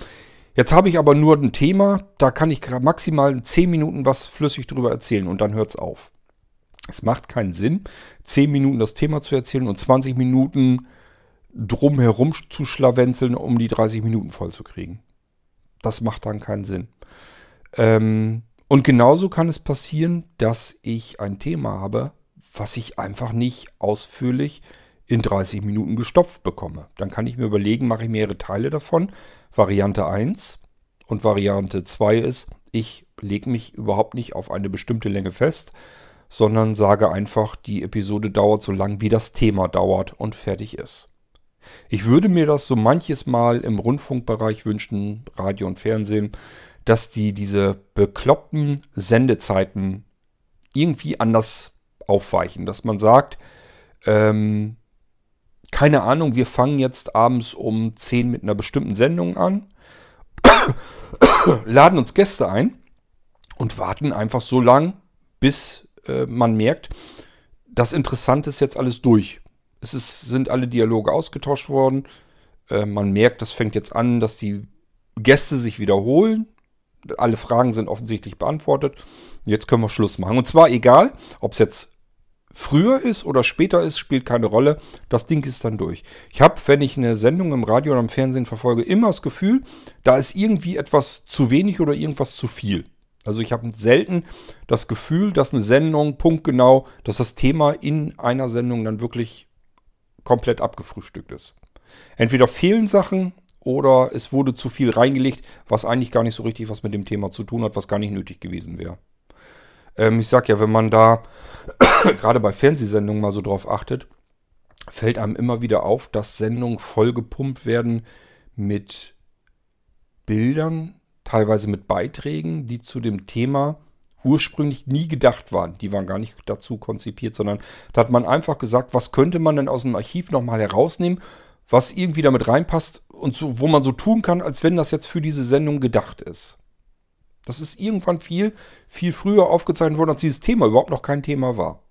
Jetzt habe ich aber nur ein Thema, da kann ich maximal 10 Minuten was flüssig drüber erzählen und dann hört es auf. Es macht keinen Sinn, 10 Minuten das Thema zu erzählen und 20 Minuten drumherum zu schlawenzeln, um die 30 Minuten voll zu kriegen. Das macht dann keinen Sinn. Ähm, und genauso kann es passieren, dass ich ein Thema habe, was ich einfach nicht ausführlich in 30 Minuten gestopft bekomme. Dann kann ich mir überlegen, mache ich mehrere Teile davon. Variante 1 und Variante 2 ist, ich lege mich überhaupt nicht auf eine bestimmte Länge fest, sondern sage einfach, die Episode dauert so lang, wie das Thema dauert und fertig ist. Ich würde mir das so manches Mal im Rundfunkbereich wünschen, Radio und Fernsehen, dass die diese bekloppten Sendezeiten irgendwie anders aufweichen. Dass man sagt, ähm, keine Ahnung, wir fangen jetzt abends um 10 mit einer bestimmten Sendung an, laden uns Gäste ein und warten einfach so lang, bis äh, man merkt, das Interessante ist jetzt alles durch. Es ist, sind alle Dialoge ausgetauscht worden. Äh, man merkt, das fängt jetzt an, dass die Gäste sich wiederholen. Alle Fragen sind offensichtlich beantwortet. Jetzt können wir Schluss machen. Und zwar egal, ob es jetzt früher ist oder später ist, spielt keine Rolle. Das Ding ist dann durch. Ich habe, wenn ich eine Sendung im Radio oder im Fernsehen verfolge, immer das Gefühl, da ist irgendwie etwas zu wenig oder irgendwas zu viel. Also ich habe selten das Gefühl, dass eine Sendung punktgenau, dass das Thema in einer Sendung dann wirklich komplett abgefrühstückt ist. Entweder fehlen Sachen oder es wurde zu viel reingelegt, was eigentlich gar nicht so richtig was mit dem Thema zu tun hat, was gar nicht nötig gewesen wäre. Ähm, ich sag ja, wenn man da gerade bei Fernsehsendungen mal so drauf achtet, fällt einem immer wieder auf, dass Sendungen vollgepumpt werden mit Bildern, teilweise mit Beiträgen, die zu dem Thema ursprünglich nie gedacht waren. Die waren gar nicht dazu konzipiert, sondern da hat man einfach gesagt, was könnte man denn aus dem Archiv nochmal herausnehmen, was irgendwie damit reinpasst und so, wo man so tun kann, als wenn das jetzt für diese Sendung gedacht ist. Das ist irgendwann viel, viel früher aufgezeichnet worden, als dieses Thema überhaupt noch kein Thema war.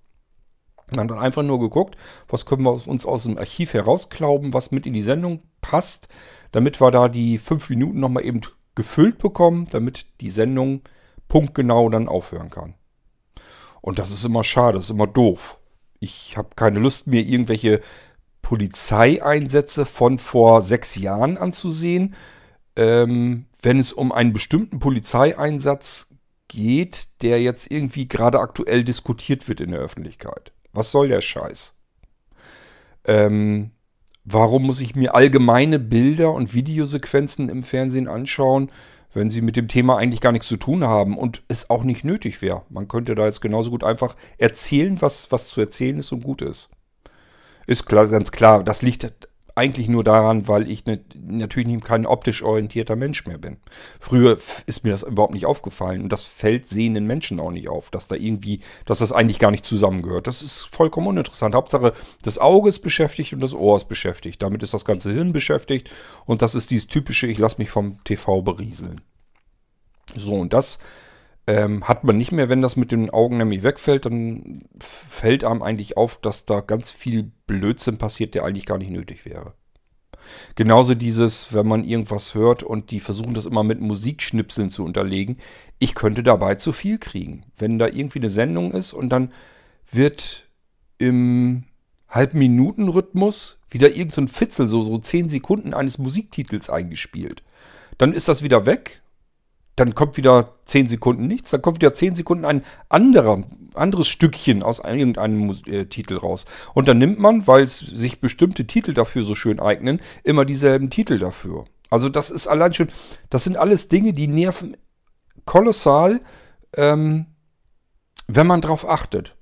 Man hat dann einfach nur geguckt, was können wir uns aus dem Archiv herausklauben, was mit in die Sendung passt, damit wir da die fünf Minuten nochmal eben gefüllt bekommen, damit die Sendung punktgenau dann aufhören kann. Und das ist immer schade, das ist immer doof. Ich habe keine Lust, mir irgendwelche Polizeieinsätze von vor sechs Jahren anzusehen. Ähm, wenn es um einen bestimmten Polizeieinsatz geht, der jetzt irgendwie gerade aktuell diskutiert wird in der Öffentlichkeit. Was soll der Scheiß? Ähm, warum muss ich mir allgemeine Bilder und Videosequenzen im Fernsehen anschauen, wenn sie mit dem Thema eigentlich gar nichts zu tun haben und es auch nicht nötig wäre? Man könnte da jetzt genauso gut einfach erzählen, was, was zu erzählen ist und gut ist. Ist klar, ganz klar, das liegt eigentlich nur daran, weil ich ne, natürlich kein optisch orientierter Mensch mehr bin. Früher ist mir das überhaupt nicht aufgefallen und das fällt sehenden Menschen auch nicht auf, dass da irgendwie, dass das eigentlich gar nicht zusammengehört. Das ist vollkommen uninteressant. Hauptsache, das Auge ist beschäftigt und das Ohr ist beschäftigt. Damit ist das ganze Hirn beschäftigt und das ist dieses typische, ich lasse mich vom TV berieseln. So, und das ähm, hat man nicht mehr, wenn das mit den Augen nämlich wegfällt, dann fällt einem eigentlich auf, dass da ganz viel Blödsinn passiert, der eigentlich gar nicht nötig wäre. Genauso dieses, wenn man irgendwas hört und die versuchen das immer mit Musikschnipseln zu unterlegen. Ich könnte dabei zu viel kriegen. Wenn da irgendwie eine Sendung ist und dann wird im Halbminuten-Rhythmus wieder irgendein so Fitzel, so, so 10 Sekunden eines Musiktitels eingespielt. Dann ist das wieder weg dann kommt wieder 10 Sekunden nichts, dann kommt wieder 10 Sekunden ein anderer, anderes Stückchen aus irgendeinem äh, Titel raus. Und dann nimmt man, weil es sich bestimmte Titel dafür so schön eignen, immer dieselben Titel dafür. Also das ist allein schon, das sind alles Dinge, die nerven kolossal, ähm, wenn man drauf achtet.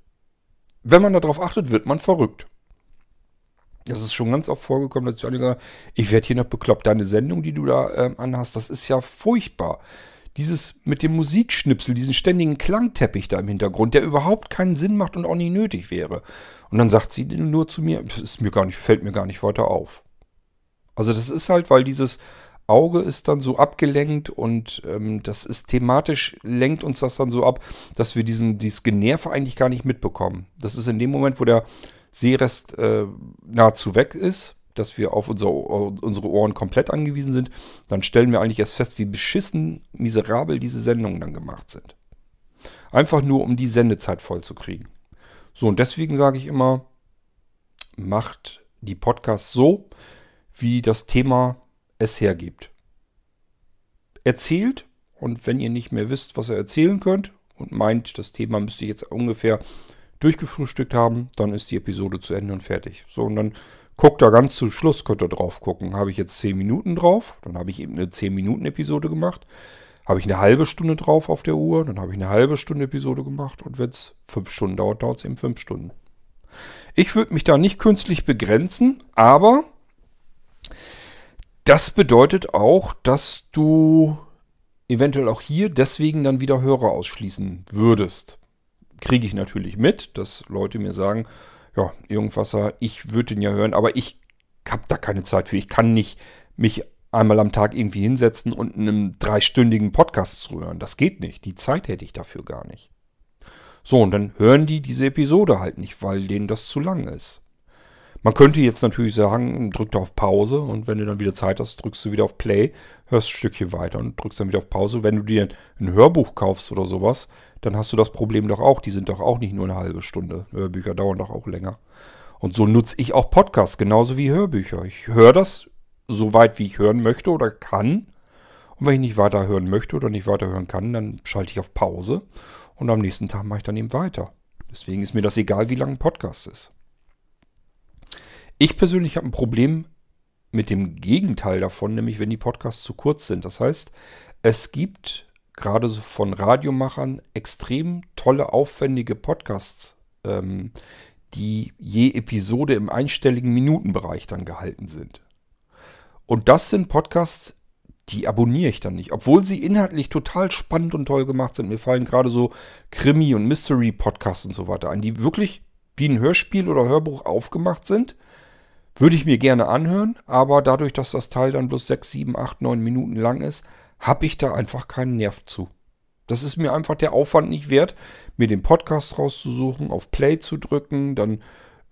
Wenn man darauf achtet, wird man verrückt. Das ist schon ganz oft vorgekommen, dass ich, ich werde hier noch bekloppt. Deine Sendung, die du da ähm, anhast, das ist ja furchtbar dieses mit dem Musikschnipsel, diesen ständigen Klangteppich da im Hintergrund, der überhaupt keinen Sinn macht und auch nicht nötig wäre. Und dann sagt sie nur zu mir, das ist mir gar nicht, fällt mir gar nicht weiter auf. Also das ist halt, weil dieses Auge ist dann so abgelenkt und ähm, das ist thematisch, lenkt uns das dann so ab, dass wir diesen, dieses Generve eigentlich gar nicht mitbekommen. Das ist in dem Moment, wo der Sehrest äh, nahezu weg ist, dass wir auf unser, unsere Ohren komplett angewiesen sind, dann stellen wir eigentlich erst fest, wie beschissen, miserabel diese Sendungen dann gemacht sind. Einfach nur, um die Sendezeit voll zu kriegen. So, und deswegen sage ich immer, macht die Podcasts so, wie das Thema es hergibt. Erzählt, und wenn ihr nicht mehr wisst, was ihr erzählen könnt und meint, das Thema müsste ich jetzt ungefähr durchgefrühstückt haben, dann ist die Episode zu Ende und fertig. So, und dann guckt da ganz zu Schluss, könnt ihr drauf gucken. Habe ich jetzt 10 Minuten drauf, dann habe ich eben eine 10-Minuten-Episode gemacht. Habe ich eine halbe Stunde drauf auf der Uhr, dann habe ich eine halbe Stunde Episode gemacht und wenn es 5 Stunden dauert, dauert es eben 5 Stunden. Ich würde mich da nicht künstlich begrenzen, aber das bedeutet auch, dass du eventuell auch hier deswegen dann wieder Hörer ausschließen würdest. Kriege ich natürlich mit, dass Leute mir sagen, ja, Irgendwasser, ich würde den ja hören, aber ich habe da keine Zeit für. Ich kann nicht mich einmal am Tag irgendwie hinsetzen und einem dreistündigen Podcast zuhören. Das geht nicht. Die Zeit hätte ich dafür gar nicht. So, und dann hören die diese Episode halt nicht, weil denen das zu lang ist. Man könnte jetzt natürlich sagen, drück da auf Pause und wenn du dann wieder Zeit hast, drückst du wieder auf Play, hörst ein Stückchen weiter und drückst dann wieder auf Pause. Wenn du dir ein Hörbuch kaufst oder sowas, dann hast du das Problem doch auch. Die sind doch auch nicht nur eine halbe Stunde. Hörbücher dauern doch auch länger. Und so nutze ich auch Podcasts genauso wie Hörbücher. Ich höre das so weit, wie ich hören möchte oder kann. Und wenn ich nicht weiter hören möchte oder nicht weiter hören kann, dann schalte ich auf Pause und am nächsten Tag mache ich dann eben weiter. Deswegen ist mir das egal, wie lang ein Podcast ist. Ich persönlich habe ein Problem mit dem Gegenteil davon, nämlich wenn die Podcasts zu kurz sind. Das heißt, es gibt gerade so von Radiomachern extrem tolle, aufwendige Podcasts, ähm, die je Episode im einstelligen Minutenbereich dann gehalten sind. Und das sind Podcasts, die abonniere ich dann nicht, obwohl sie inhaltlich total spannend und toll gemacht sind. Mir fallen gerade so Krimi- und Mystery-Podcasts und so weiter ein, die wirklich wie ein Hörspiel oder Hörbuch aufgemacht sind würde ich mir gerne anhören, aber dadurch, dass das Teil dann bloß 6, 7, 8, 9 Minuten lang ist, habe ich da einfach keinen Nerv zu. Das ist mir einfach der Aufwand nicht wert, mir den Podcast rauszusuchen, auf Play zu drücken, dann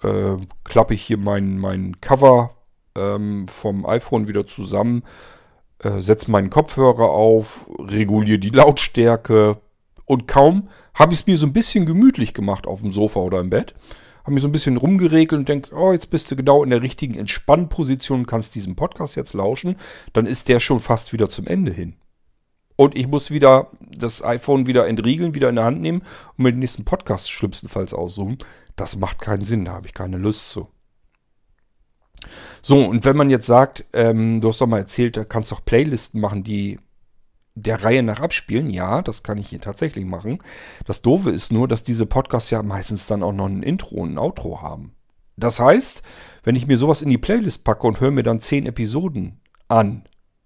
äh, klappe ich hier mein, mein Cover ähm, vom iPhone wieder zusammen, äh, setze meinen Kopfhörer auf, reguliere die Lautstärke und kaum habe ich es mir so ein bisschen gemütlich gemacht auf dem Sofa oder im Bett habe mich so ein bisschen rumgeregelt und denke, oh, jetzt bist du genau in der richtigen Entspannposition und kannst diesem Podcast jetzt lauschen, dann ist der schon fast wieder zum Ende hin. Und ich muss wieder das iPhone wieder entriegeln, wieder in der Hand nehmen und mir den nächsten Podcast schlimmstenfalls aussuchen. Das macht keinen Sinn, da habe ich keine Lust zu. So, und wenn man jetzt sagt, ähm, du hast doch mal erzählt, da kannst du auch Playlisten machen, die der Reihe nach abspielen. Ja, das kann ich hier tatsächlich machen. Das Doofe ist nur, dass diese Podcasts ja meistens dann auch noch ein Intro und ein Outro haben. Das heißt, wenn ich mir sowas in die Playlist packe und höre mir dann zehn Episoden an,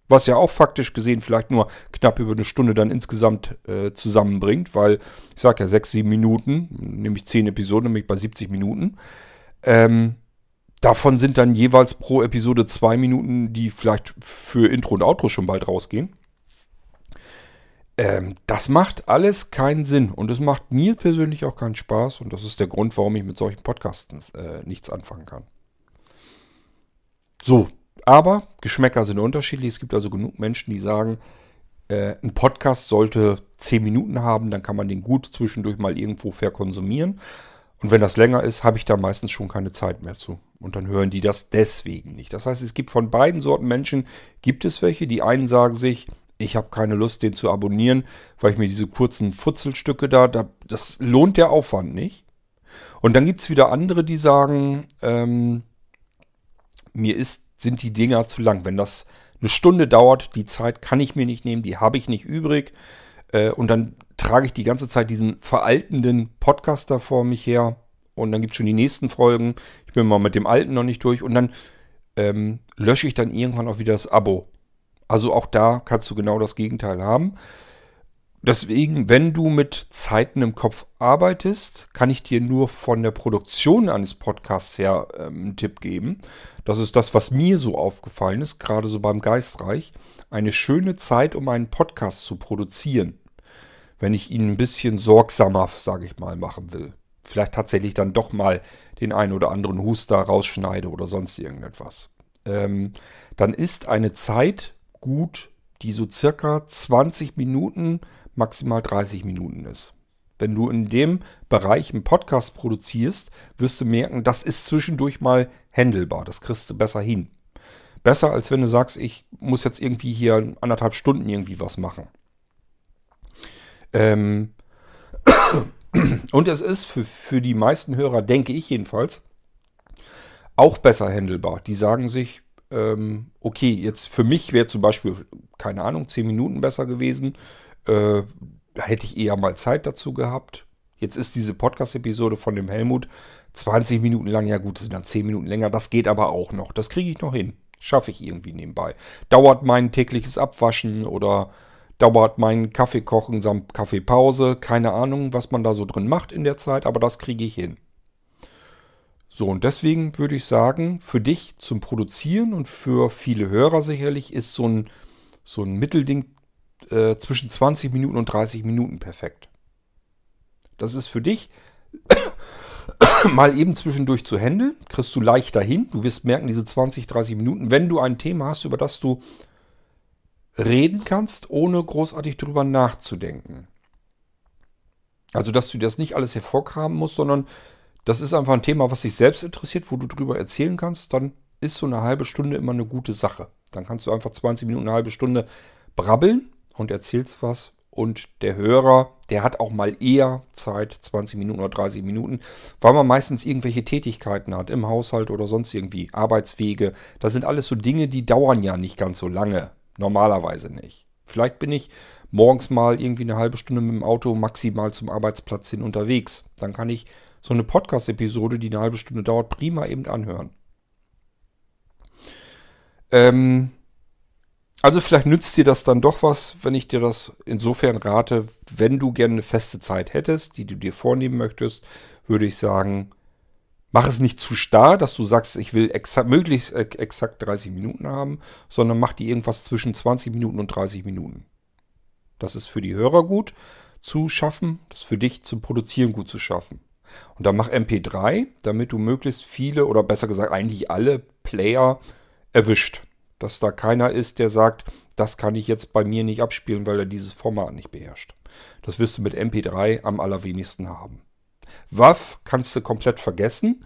was ja auch faktisch gesehen vielleicht nur knapp über eine Stunde dann insgesamt äh, zusammenbringt, weil ich sage ja sechs, sieben Minuten, nämlich zehn Episoden, nämlich bei 70 Minuten. Ähm, davon sind dann jeweils pro Episode zwei Minuten, die vielleicht für Intro und Outro schon bald rausgehen. Ähm, das macht alles keinen Sinn und es macht mir persönlich auch keinen Spaß und das ist der Grund, warum ich mit solchen Podcasts äh, nichts anfangen kann. So, aber Geschmäcker sind unterschiedlich. Es gibt also genug Menschen, die sagen, äh, ein Podcast sollte 10 Minuten haben, dann kann man den gut zwischendurch mal irgendwo verkonsumieren. Und wenn das länger ist, habe ich da meistens schon keine Zeit mehr zu. Und dann hören die das deswegen nicht. Das heißt, es gibt von beiden Sorten Menschen, gibt es welche. Die einen sagen sich, ich habe keine Lust, den zu abonnieren, weil ich mir diese kurzen Futzelstücke da, da das lohnt der Aufwand nicht. Und dann gibt es wieder andere, die sagen, ähm, mir ist, sind die Dinger zu lang. Wenn das eine Stunde dauert, die Zeit kann ich mir nicht nehmen, die habe ich nicht übrig. Äh, und dann trage ich die ganze Zeit diesen veraltenden Podcaster vor mich her. Und dann gibt es schon die nächsten Folgen. Ich bin mal mit dem alten noch nicht durch. Und dann ähm, lösche ich dann irgendwann auch wieder das Abo. Also auch da kannst du genau das Gegenteil haben. Deswegen, wenn du mit Zeiten im Kopf arbeitest, kann ich dir nur von der Produktion eines Podcasts her ähm, einen Tipp geben. Das ist das, was mir so aufgefallen ist, gerade so beim Geistreich. Eine schöne Zeit, um einen Podcast zu produzieren. Wenn ich ihn ein bisschen sorgsamer, sage ich mal, machen will. Vielleicht tatsächlich dann doch mal den einen oder anderen Huster rausschneide oder sonst irgendetwas. Ähm, dann ist eine Zeit gut, die so circa 20 Minuten maximal 30 Minuten ist. Wenn du in dem Bereich einen Podcast produzierst, wirst du merken, das ist zwischendurch mal händelbar. Das kriegst du besser hin. Besser als wenn du sagst, ich muss jetzt irgendwie hier anderthalb Stunden irgendwie was machen. Ähm Und es ist für, für die meisten Hörer, denke ich jedenfalls, auch besser händelbar. Die sagen sich, ähm, okay, jetzt für mich wäre zum Beispiel, keine Ahnung, 10 Minuten besser gewesen. Äh, hätte ich eher mal Zeit dazu gehabt. Jetzt ist diese Podcast-Episode von dem Helmut 20 Minuten lang. Ja gut, sind dann 10 Minuten länger. Das geht aber auch noch. Das kriege ich noch hin. Schaffe ich irgendwie nebenbei. Dauert mein tägliches Abwaschen oder dauert mein Kaffeekochen samt Kaffeepause. Keine Ahnung, was man da so drin macht in der Zeit, aber das kriege ich hin. So, und deswegen würde ich sagen, für dich zum Produzieren und für viele Hörer sicherlich ist so ein, so ein Mittelding äh, zwischen 20 Minuten und 30 Minuten perfekt. Das ist für dich mal eben zwischendurch zu handeln, kriegst du leichter hin. Du wirst merken, diese 20, 30 Minuten, wenn du ein Thema hast, über das du reden kannst, ohne großartig drüber nachzudenken. Also, dass du das nicht alles hervorkramen musst, sondern das ist einfach ein Thema, was dich selbst interessiert, wo du drüber erzählen kannst, dann ist so eine halbe Stunde immer eine gute Sache. Dann kannst du einfach 20 Minuten, eine halbe Stunde brabbeln und erzählst was. Und der Hörer, der hat auch mal eher Zeit, 20 Minuten oder 30 Minuten, weil man meistens irgendwelche Tätigkeiten hat, im Haushalt oder sonst irgendwie, Arbeitswege. Das sind alles so Dinge, die dauern ja nicht ganz so lange. Normalerweise nicht. Vielleicht bin ich morgens mal irgendwie eine halbe Stunde mit dem Auto maximal zum Arbeitsplatz hin unterwegs. Dann kann ich so eine Podcast-Episode, die eine halbe Stunde dauert, prima eben anhören. Ähm, also vielleicht nützt dir das dann doch was, wenn ich dir das insofern rate, wenn du gerne eine feste Zeit hättest, die du dir vornehmen möchtest, würde ich sagen, mach es nicht zu starr, dass du sagst, ich will exakt, möglichst exakt 30 Minuten haben, sondern mach die irgendwas zwischen 20 Minuten und 30 Minuten. Das ist für die Hörer gut zu schaffen, das ist für dich zum Produzieren gut zu schaffen. Und dann mach MP3, damit du möglichst viele oder besser gesagt eigentlich alle Player erwischt. Dass da keiner ist, der sagt, das kann ich jetzt bei mir nicht abspielen, weil er dieses Format nicht beherrscht. Das wirst du mit MP3 am allerwenigsten haben. WAV kannst du komplett vergessen,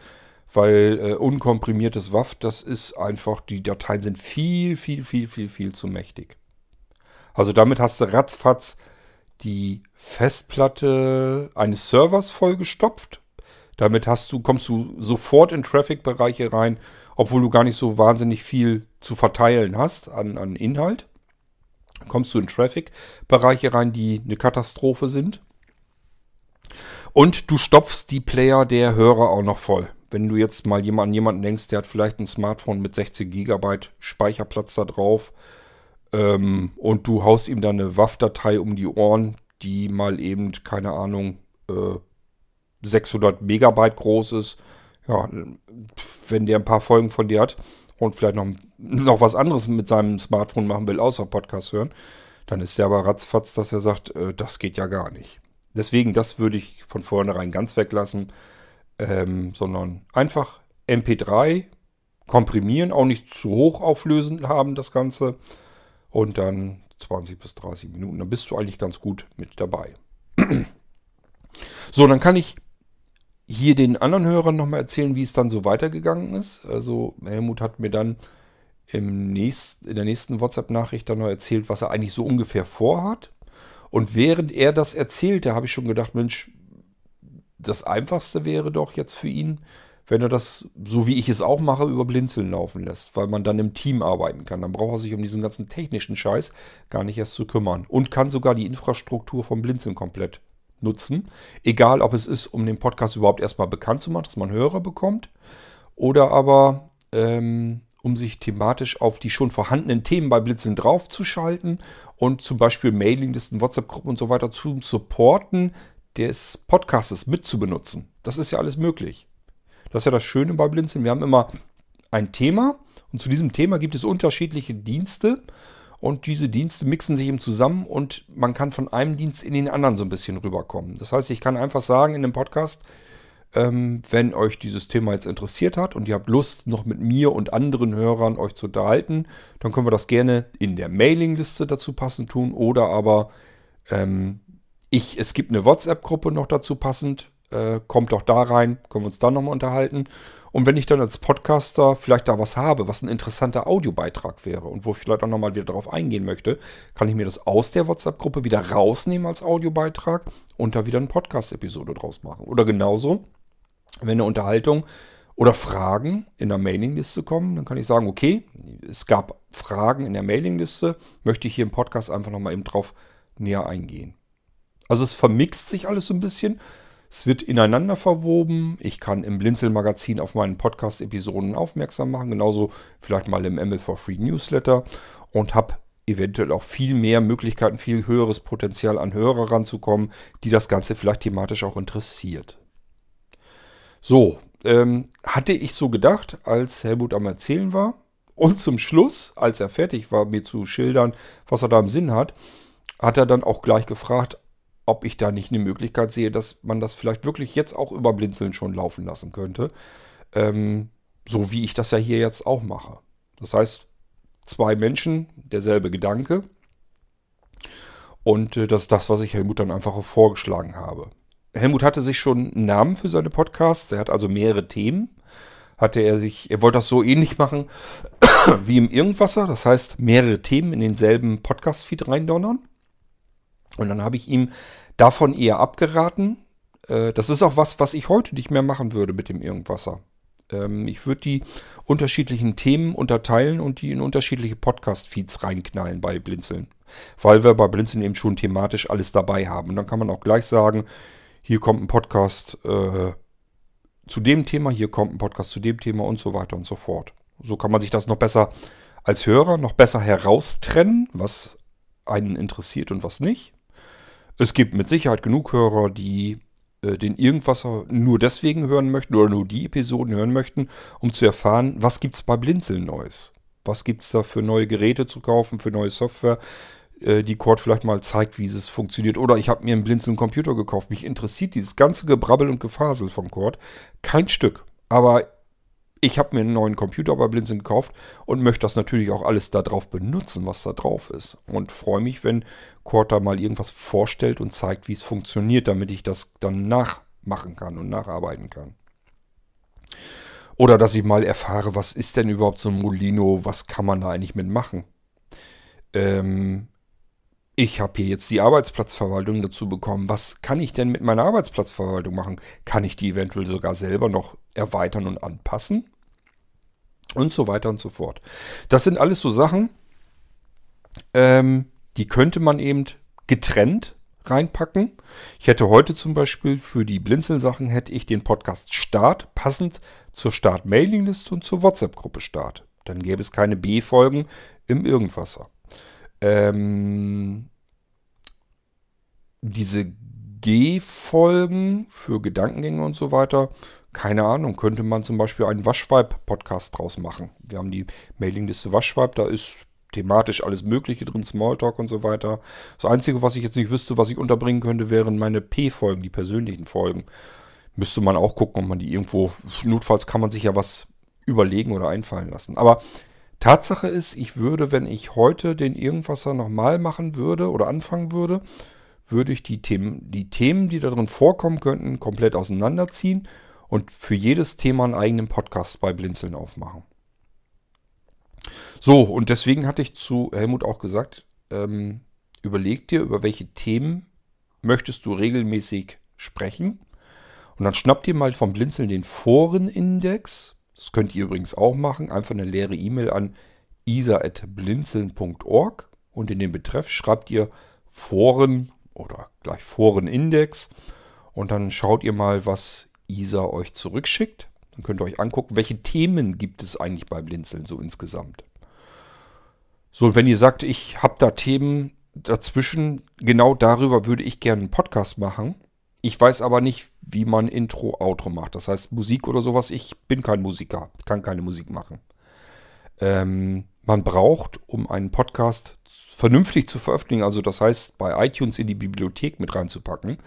weil äh, unkomprimiertes WAV, das ist einfach, die Dateien sind viel, viel, viel, viel, viel zu mächtig. Also damit hast du ratzfatz die Festplatte eines Servers vollgestopft. Damit hast du, kommst du sofort in Traffic-Bereiche rein, obwohl du gar nicht so wahnsinnig viel zu verteilen hast an, an Inhalt. Kommst du in Traffic-Bereiche rein, die eine Katastrophe sind. Und du stopfst die Player der Hörer auch noch voll. Wenn du jetzt mal an jemanden denkst, der hat vielleicht ein Smartphone mit 16 GB Speicherplatz da drauf ähm, und du haust ihm dann eine WAV-Datei um die Ohren, die mal eben, keine Ahnung, äh, 600 Megabyte groß ist. Ja, wenn der ein paar Folgen von dir hat und vielleicht noch, noch was anderes mit seinem Smartphone machen will, außer Podcast hören, dann ist der aber ratzfatz, dass er sagt, äh, das geht ja gar nicht. Deswegen, das würde ich von vornherein ganz weglassen, ähm, sondern einfach MP3 komprimieren, auch nicht zu hoch auflösend haben das Ganze und dann 20 bis 30 Minuten. Dann bist du eigentlich ganz gut mit dabei. so, dann kann ich hier den anderen Hörern nochmal erzählen, wie es dann so weitergegangen ist. Also Helmut hat mir dann im nächst, in der nächsten WhatsApp-Nachricht dann noch erzählt, was er eigentlich so ungefähr vorhat. Und während er das erzählte, habe ich schon gedacht, Mensch, das Einfachste wäre doch jetzt für ihn, wenn er das, so wie ich es auch mache, über Blinzeln laufen lässt, weil man dann im Team arbeiten kann. Dann braucht er sich um diesen ganzen technischen Scheiß gar nicht erst zu kümmern und kann sogar die Infrastruktur vom Blinzeln komplett nutzen. Egal, ob es ist, um den Podcast überhaupt erstmal bekannt zu machen, dass man Hörer bekommt, oder aber ähm, um sich thematisch auf die schon vorhandenen Themen bei Blinzeln draufzuschalten und zum Beispiel Mailinglisten, WhatsApp-Gruppen und so weiter zum Supporten des Podcastes mitzubenutzen. Das ist ja alles möglich. Das ist ja das Schöne bei Blinzeln. Wir haben immer ein Thema und zu diesem Thema gibt es unterschiedliche Dienste und diese Dienste mixen sich eben zusammen und man kann von einem Dienst in den anderen so ein bisschen rüberkommen. Das heißt, ich kann einfach sagen in dem Podcast, ähm, wenn euch dieses Thema jetzt interessiert hat und ihr habt Lust, noch mit mir und anderen Hörern euch zu unterhalten, dann können wir das gerne in der Mailingliste dazu passend tun oder aber ähm, ich, es gibt eine WhatsApp-Gruppe noch dazu passend. Äh, kommt doch da rein, können wir uns dann nochmal unterhalten. Und wenn ich dann als Podcaster vielleicht da was habe, was ein interessanter Audiobeitrag wäre und wo ich vielleicht auch nochmal wieder darauf eingehen möchte, kann ich mir das aus der WhatsApp-Gruppe wieder rausnehmen als Audiobeitrag und da wieder eine Podcast-Episode draus machen. Oder genauso, wenn eine Unterhaltung oder Fragen in der Mailingliste kommen, dann kann ich sagen, okay, es gab Fragen in der Mailingliste, möchte ich hier im Podcast einfach nochmal eben drauf näher eingehen. Also es vermixt sich alles so ein bisschen. Es wird ineinander verwoben. Ich kann im Blinzeln-Magazin auf meinen Podcast-Episoden aufmerksam machen. Genauso vielleicht mal im ML4Free Newsletter. Und habe eventuell auch viel mehr Möglichkeiten, viel höheres Potenzial an Hörer ranzukommen, die das Ganze vielleicht thematisch auch interessiert. So, ähm, hatte ich so gedacht, als Helmut am Erzählen war. Und zum Schluss, als er fertig war, mir zu schildern, was er da im Sinn hat, hat er dann auch gleich gefragt, ob ich da nicht eine Möglichkeit sehe, dass man das vielleicht wirklich jetzt auch über Blinzeln schon laufen lassen könnte. Ähm, so wie ich das ja hier jetzt auch mache. Das heißt, zwei Menschen, derselbe Gedanke. Und äh, das ist das, was ich Helmut dann einfach vorgeschlagen habe. Helmut hatte sich schon einen Namen für seine Podcasts. Er hat also mehrere Themen. Hatte er sich, er wollte das so ähnlich machen wie im Irgendwasser. Das heißt, mehrere Themen in denselben Podcast-Feed reindonnern. Und dann habe ich ihm davon eher abgeraten. Äh, das ist auch was, was ich heute nicht mehr machen würde mit dem Irgendwasser. Ähm, ich würde die unterschiedlichen Themen unterteilen und die in unterschiedliche Podcast-Feeds reinknallen bei Blinzeln. Weil wir bei Blinzeln eben schon thematisch alles dabei haben. Und dann kann man auch gleich sagen, hier kommt ein Podcast äh, zu dem Thema, hier kommt ein Podcast zu dem Thema und so weiter und so fort. So kann man sich das noch besser als Hörer noch besser heraustrennen, was einen interessiert und was nicht. Es gibt mit Sicherheit genug Hörer, die äh, den Irgendwasser nur deswegen hören möchten oder nur die Episoden hören möchten, um zu erfahren, was gibt es bei Blinzeln Neues. Was gibt es da für neue Geräte zu kaufen, für neue Software, äh, die Cord vielleicht mal zeigt, wie es funktioniert. Oder ich habe mir einen Blinzeln Computer gekauft. Mich interessiert dieses ganze Gebrabbel und Gefasel von Cord kein Stück. Aber ich habe mir einen neuen Computer bei Blinzeln gekauft und möchte das natürlich auch alles darauf benutzen, was da drauf ist. Und freue mich, wenn da mal irgendwas vorstellt und zeigt, wie es funktioniert, damit ich das dann nachmachen kann und nacharbeiten kann. Oder dass ich mal erfahre, was ist denn überhaupt so ein Molino, was kann man da eigentlich mitmachen. Ähm, ich habe hier jetzt die Arbeitsplatzverwaltung dazu bekommen. Was kann ich denn mit meiner Arbeitsplatzverwaltung machen? Kann ich die eventuell sogar selber noch erweitern und anpassen? Und so weiter und so fort. Das sind alles so Sachen, ähm, die könnte man eben getrennt reinpacken. Ich hätte heute zum Beispiel für die Blinzeln-Sachen hätte ich den Podcast Start passend zur Start-Mailing-Liste und zur WhatsApp-Gruppe Start. Dann gäbe es keine B-Folgen im Irgendwasser. Ähm, diese G-Folgen für Gedankengänge und so weiter, keine Ahnung, könnte man zum Beispiel einen Waschweib-Podcast draus machen. Wir haben die Mailingliste Waschweib, da ist thematisch alles Mögliche drin, Smalltalk und so weiter. Das Einzige, was ich jetzt nicht wüsste, was ich unterbringen könnte, wären meine P-Folgen, die persönlichen Folgen. Müsste man auch gucken, ob man die irgendwo, notfalls kann man sich ja was überlegen oder einfallen lassen. Aber Tatsache ist, ich würde, wenn ich heute den Irgendwasser nochmal machen würde oder anfangen würde, würde ich die Themen, die Themen, die da drin vorkommen könnten, komplett auseinanderziehen und für jedes Thema einen eigenen Podcast bei Blinzeln aufmachen. So, und deswegen hatte ich zu Helmut auch gesagt, ähm, überleg dir, über welche Themen möchtest du regelmäßig sprechen. Und dann schnappt ihr mal vom Blinzeln den Forenindex. Das könnt ihr übrigens auch machen. Einfach eine leere E-Mail an isa.blinzeln.org und in den Betreff schreibt ihr Foren oder gleich Forenindex und dann schaut ihr mal, was ISA euch zurückschickt. Dann könnt ihr euch angucken, welche Themen gibt es eigentlich bei Blinzeln so insgesamt. So, wenn ihr sagt, ich habe da Themen dazwischen, genau darüber würde ich gerne einen Podcast machen. Ich weiß aber nicht, wie man Intro, Outro macht. Das heißt Musik oder sowas. Ich bin kein Musiker, kann keine Musik machen. Ähm, man braucht, um einen Podcast vernünftig zu veröffentlichen, also das heißt bei iTunes in die Bibliothek mit reinzupacken,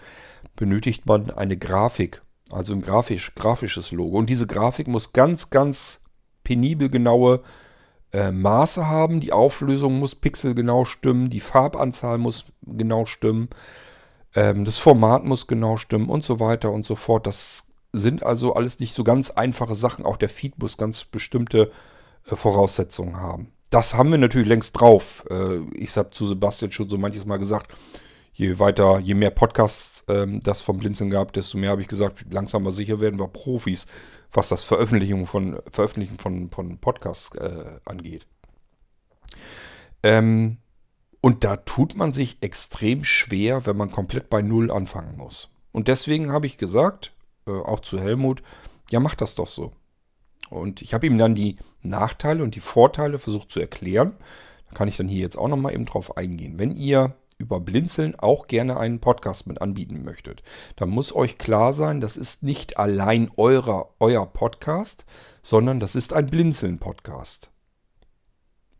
benötigt man eine Grafik, also ein grafisch, grafisches Logo. Und diese Grafik muss ganz, ganz penibel genaue äh, Maße haben. Die Auflösung muss pixelgenau stimmen, die Farbanzahl muss genau stimmen, ähm, das Format muss genau stimmen und so weiter und so fort. Das sind also alles nicht so ganz einfache Sachen. Auch der Feed muss ganz bestimmte äh, Voraussetzungen haben. Das haben wir natürlich längst drauf. Äh, ich habe zu Sebastian schon so manches Mal gesagt, je weiter, je mehr Podcasts ähm, das vom Blinzeln gab, desto mehr habe ich gesagt, langsam aber sicher werden wir Profis, was das Veröffentlichen von, Veröffentlichen von, von Podcasts äh, angeht. Ähm, und da tut man sich extrem schwer, wenn man komplett bei Null anfangen muss. Und deswegen habe ich gesagt, äh, auch zu Helmut, ja, mach das doch so. Und ich habe ihm dann die Nachteile und die Vorteile versucht zu erklären. Da kann ich dann hier jetzt auch nochmal eben drauf eingehen. Wenn ihr über Blinzeln auch gerne einen Podcast mit anbieten möchtet, dann muss euch klar sein, das ist nicht allein eurer, euer Podcast, sondern das ist ein Blinzeln-Podcast.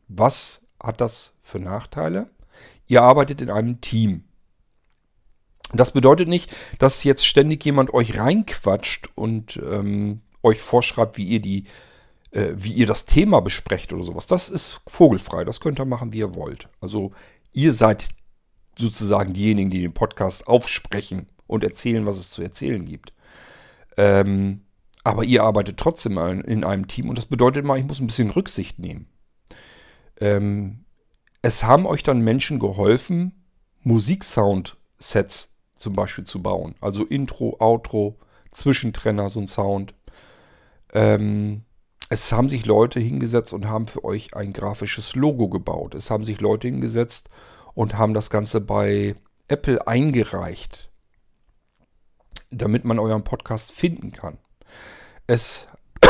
Was hat das für Nachteile? Ihr arbeitet in einem Team. Das bedeutet nicht, dass jetzt ständig jemand euch reinquatscht und ähm, euch vorschreibt, wie ihr die, äh, wie ihr das Thema besprecht oder sowas. Das ist vogelfrei. Das könnt ihr machen, wie ihr wollt. Also ihr seid sozusagen diejenigen, die den Podcast aufsprechen und erzählen, was es zu erzählen gibt. Ähm, aber ihr arbeitet trotzdem in einem Team und das bedeutet mal, ich muss ein bisschen Rücksicht nehmen. Ähm, es haben euch dann Menschen geholfen, Musiksound-Sets zum Beispiel zu bauen. Also Intro, Outro, Zwischentrenner, so ein Sound. Ähm, es haben sich Leute hingesetzt und haben für euch ein grafisches Logo gebaut. Es haben sich Leute hingesetzt und haben das Ganze bei Apple eingereicht, damit man euren Podcast finden kann. Es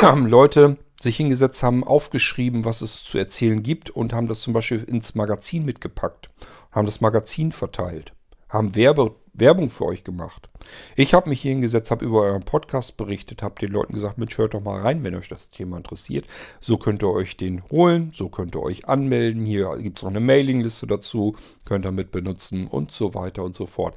haben Leute sich hingesetzt, haben aufgeschrieben, was es zu erzählen gibt und haben das zum Beispiel ins Magazin mitgepackt, haben das Magazin verteilt, haben Werbe, Werbung für euch gemacht. Ich habe mich hier hingesetzt, habe über euren Podcast berichtet, habe den Leuten gesagt, Mensch, hört doch mal rein, wenn euch das Thema interessiert. So könnt ihr euch den holen, so könnt ihr euch anmelden. Hier gibt es noch eine Mailingliste dazu, könnt ihr mit benutzen und so weiter und so fort.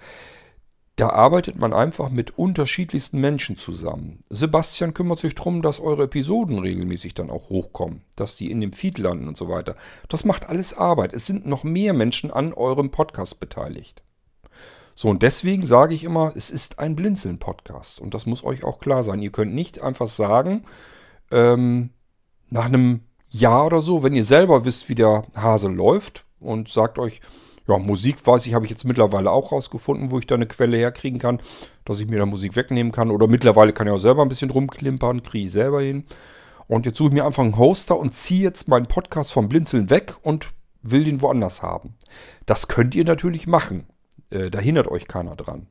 Da arbeitet man einfach mit unterschiedlichsten Menschen zusammen. Sebastian kümmert sich darum, dass eure Episoden regelmäßig dann auch hochkommen, dass die in dem Feed landen und so weiter. Das macht alles Arbeit. Es sind noch mehr Menschen an eurem Podcast beteiligt. So, und deswegen sage ich immer, es ist ein Blinzeln-Podcast. Und das muss euch auch klar sein. Ihr könnt nicht einfach sagen, ähm, nach einem Jahr oder so, wenn ihr selber wisst, wie der Hase läuft und sagt euch, ja, Musik weiß ich, habe ich jetzt mittlerweile auch rausgefunden, wo ich da eine Quelle herkriegen kann, dass ich mir da Musik wegnehmen kann. Oder mittlerweile kann ich auch selber ein bisschen rumklimpern, kriege ich selber hin. Und jetzt suche ich mir einfach einen Hoster und ziehe jetzt meinen Podcast vom Blinzeln weg und will den woanders haben. Das könnt ihr natürlich machen. Äh, da hindert euch keiner dran.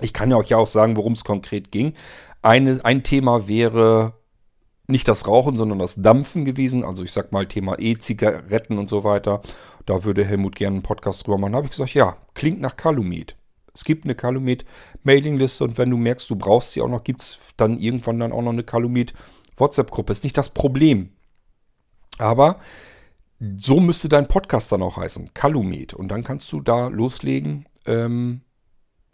Ich kann ja euch ja auch sagen, worum es konkret ging. Eine, ein Thema wäre nicht das Rauchen, sondern das Dampfen gewesen. Also ich sag mal Thema E-Zigaretten und so weiter. Da würde Helmut gerne einen Podcast drüber machen. Da habe ich gesagt, ja, klingt nach Calumet. Es gibt eine Calumet-Mailingliste und wenn du merkst, du brauchst sie auch noch, gibt es dann irgendwann dann auch noch eine Calumet-WhatsApp-Gruppe. Ist nicht das Problem. Aber so müsste dein Podcast dann auch heißen, Kalumet. Und dann kannst du da loslegen ähm,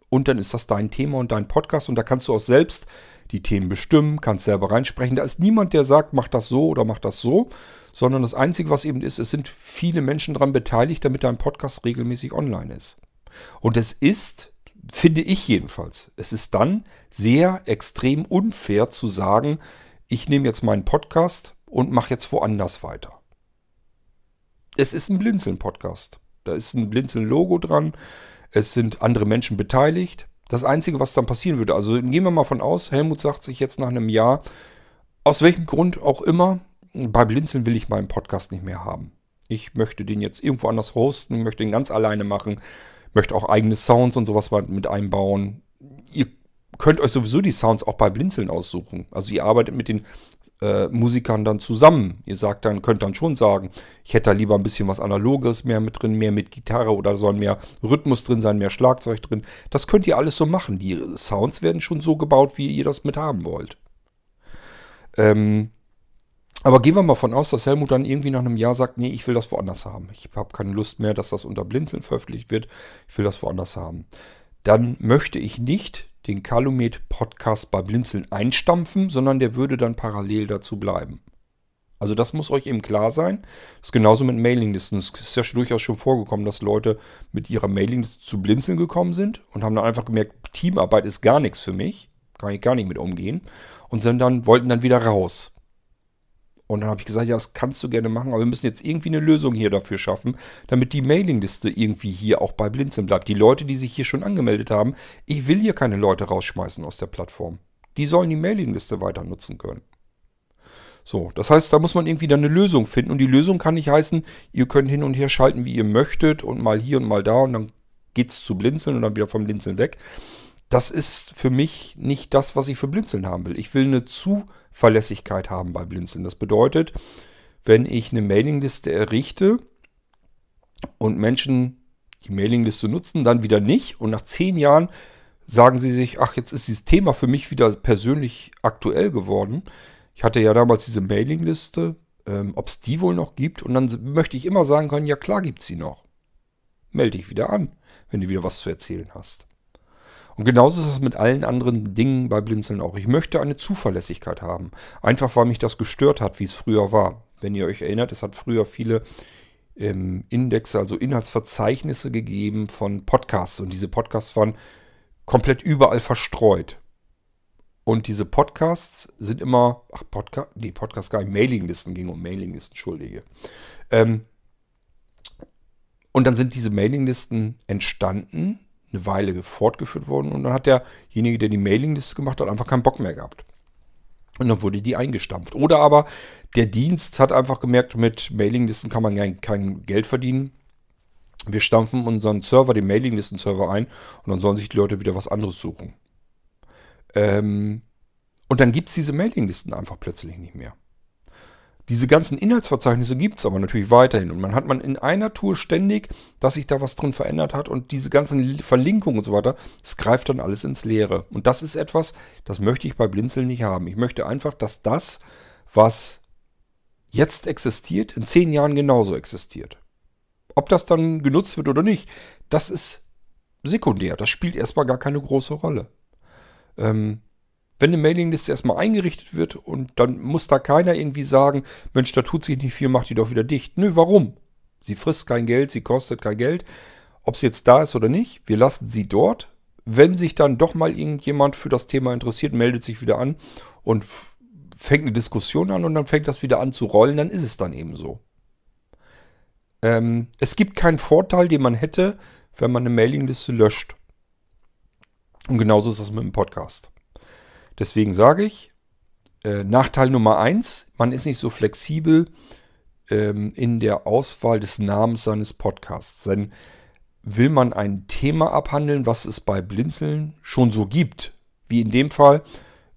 und dann ist das dein Thema und dein Podcast und da kannst du auch selbst die Themen bestimmen, kannst selber reinsprechen. Da ist niemand, der sagt, mach das so oder mach das so, sondern das Einzige, was eben ist, es sind viele Menschen daran beteiligt, damit dein Podcast regelmäßig online ist. Und es ist, finde ich jedenfalls, es ist dann sehr extrem unfair zu sagen, ich nehme jetzt meinen Podcast und mache jetzt woanders weiter es ist ein Blinzeln-Podcast. Da ist ein Blinzeln-Logo dran. Es sind andere Menschen beteiligt. Das Einzige, was dann passieren würde, also gehen wir mal von aus, Helmut sagt sich jetzt nach einem Jahr, aus welchem Grund auch immer, bei Blinzeln will ich meinen Podcast nicht mehr haben. Ich möchte den jetzt irgendwo anders hosten, möchte ihn ganz alleine machen, möchte auch eigene Sounds und sowas mit einbauen. Ihr könnt euch sowieso die Sounds auch bei Blinzeln aussuchen. Also ihr arbeitet mit den äh, Musikern dann zusammen. Ihr sagt dann, könnt dann schon sagen, ich hätte da lieber ein bisschen was Analoges mehr mit drin, mehr mit Gitarre oder soll mehr Rhythmus drin sein, mehr Schlagzeug drin. Das könnt ihr alles so machen. Die Sounds werden schon so gebaut, wie ihr das mit haben wollt. Ähm, aber gehen wir mal von aus, dass Helmut dann irgendwie nach einem Jahr sagt, nee, ich will das woanders haben. Ich habe keine Lust mehr, dass das unter Blinzeln veröffentlicht wird. Ich will das woanders haben. Dann möchte ich nicht den Calumet Podcast bei Blinzeln einstampfen, sondern der würde dann parallel dazu bleiben. Also das muss euch eben klar sein. Das ist genauso mit Mailinglisten. Es ist ja durchaus schon vorgekommen, dass Leute mit ihrer Mailingliste zu Blinzeln gekommen sind und haben dann einfach gemerkt, Teamarbeit ist gar nichts für mich. Kann ich gar nicht mit umgehen. Und sind dann, wollten dann wieder raus. Und dann habe ich gesagt, ja, das kannst du gerne machen, aber wir müssen jetzt irgendwie eine Lösung hier dafür schaffen, damit die Mailingliste irgendwie hier auch bei Blinzeln bleibt. Die Leute, die sich hier schon angemeldet haben, ich will hier keine Leute rausschmeißen aus der Plattform. Die sollen die Mailingliste weiter nutzen können. So, das heißt, da muss man irgendwie dann eine Lösung finden. Und die Lösung kann nicht heißen, ihr könnt hin und her schalten, wie ihr möchtet und mal hier und mal da und dann geht's zu Blinzeln und dann wieder vom Blinzeln weg das ist für mich nicht das, was ich für Blinzeln haben will. Ich will eine Zuverlässigkeit haben bei Blinzeln. Das bedeutet, wenn ich eine Mailingliste errichte und Menschen die Mailingliste nutzen, dann wieder nicht und nach zehn Jahren sagen sie sich, ach, jetzt ist dieses Thema für mich wieder persönlich aktuell geworden. Ich hatte ja damals diese Mailingliste, ähm, ob es die wohl noch gibt und dann möchte ich immer sagen können, ja klar gibt es sie noch. Melde dich wieder an, wenn du wieder was zu erzählen hast. Und genauso ist es mit allen anderen Dingen bei Blinzeln auch. Ich möchte eine Zuverlässigkeit haben. Einfach weil mich das gestört hat, wie es früher war. Wenn ihr euch erinnert, es hat früher viele ähm, Indexe, also Inhaltsverzeichnisse gegeben von Podcasts. Und diese Podcasts waren komplett überall verstreut. Und diese Podcasts sind immer, ach, Podcast, nee, Podcast gar nicht, Mailinglisten, ging um Mailinglisten, entschuldige. Ähm, und dann sind diese Mailinglisten entstanden eine Weile fortgeführt worden und dann hat derjenige, der die Mailingliste gemacht hat, einfach keinen Bock mehr gehabt. Und dann wurde die eingestampft. Oder aber der Dienst hat einfach gemerkt, mit Mailinglisten kann man kein, kein Geld verdienen. Wir stampfen unseren Server, den Mailinglisten-Server ein und dann sollen sich die Leute wieder was anderes suchen. Ähm, und dann gibt es diese Mailinglisten einfach plötzlich nicht mehr. Diese ganzen Inhaltsverzeichnisse gibt es aber natürlich weiterhin. Und man hat man in einer Tour ständig, dass sich da was drin verändert hat und diese ganzen Verlinkungen und so weiter, das greift dann alles ins Leere. Und das ist etwas, das möchte ich bei Blinzeln nicht haben. Ich möchte einfach, dass das, was jetzt existiert, in zehn Jahren genauso existiert. Ob das dann genutzt wird oder nicht, das ist sekundär. Das spielt erstmal gar keine große Rolle. Ähm, wenn eine Mailingliste erstmal eingerichtet wird und dann muss da keiner irgendwie sagen, Mensch, da tut sich nicht viel, mach die doch wieder dicht. Nö, warum? Sie frisst kein Geld, sie kostet kein Geld. Ob sie jetzt da ist oder nicht, wir lassen sie dort. Wenn sich dann doch mal irgendjemand für das Thema interessiert, meldet sich wieder an und fängt eine Diskussion an und dann fängt das wieder an zu rollen, dann ist es dann eben so. Ähm, es gibt keinen Vorteil, den man hätte, wenn man eine Mailingliste löscht. Und genauso ist das mit dem Podcast. Deswegen sage ich, äh, Nachteil Nummer eins, man ist nicht so flexibel ähm, in der Auswahl des Namens seines Podcasts. Denn will man ein Thema abhandeln, was es bei Blinzeln schon so gibt, wie in dem Fall,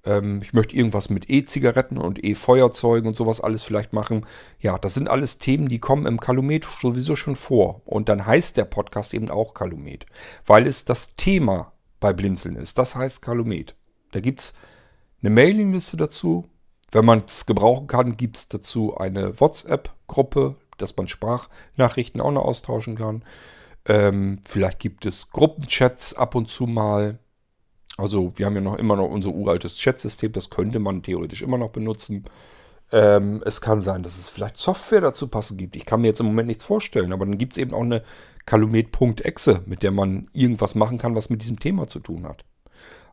ähm, ich möchte irgendwas mit E-Zigaretten und E-Feuerzeugen und sowas alles vielleicht machen. Ja, das sind alles Themen, die kommen im Kalumet sowieso schon vor. Und dann heißt der Podcast eben auch Kalumet, weil es das Thema bei Blinzeln ist. Das heißt Kalumet. Da gibt es eine Mailingliste dazu. Wenn man es gebrauchen kann, gibt es dazu eine WhatsApp-Gruppe, dass man Sprachnachrichten auch noch austauschen kann. Ähm, vielleicht gibt es Gruppenchats ab und zu mal. Also wir haben ja noch immer noch unser uraltes Chatsystem, das könnte man theoretisch immer noch benutzen. Ähm, es kann sein, dass es vielleicht Software dazu passend gibt. Ich kann mir jetzt im Moment nichts vorstellen, aber dann gibt es eben auch eine Calumet.exe, mit der man irgendwas machen kann, was mit diesem Thema zu tun hat.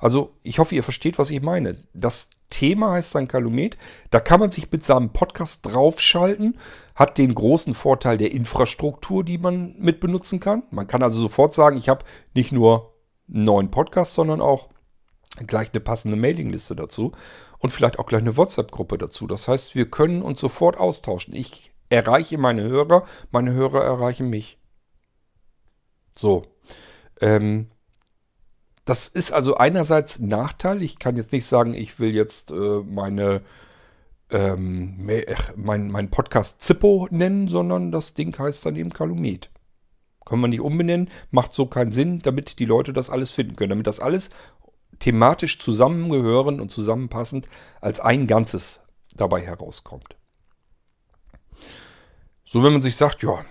Also ich hoffe, ihr versteht, was ich meine. Das Thema heißt dann Kalumet. Da kann man sich mit seinem Podcast draufschalten. Hat den großen Vorteil der Infrastruktur, die man mit benutzen kann. Man kann also sofort sagen, ich habe nicht nur einen neuen Podcast, sondern auch gleich eine passende Mailingliste dazu und vielleicht auch gleich eine WhatsApp-Gruppe dazu. Das heißt, wir können uns sofort austauschen. Ich erreiche meine Hörer, meine Hörer erreichen mich. So. Ähm, das ist also einerseits ein Nachteil. Ich kann jetzt nicht sagen, ich will jetzt äh, meine ähm, mein, mein Podcast Zippo nennen, sondern das Ding heißt dann eben Kalumet. Können wir nicht umbenennen, macht so keinen Sinn, damit die Leute das alles finden können, damit das alles thematisch zusammengehören und zusammenpassend als ein Ganzes dabei herauskommt. So, wenn man sich sagt, ja,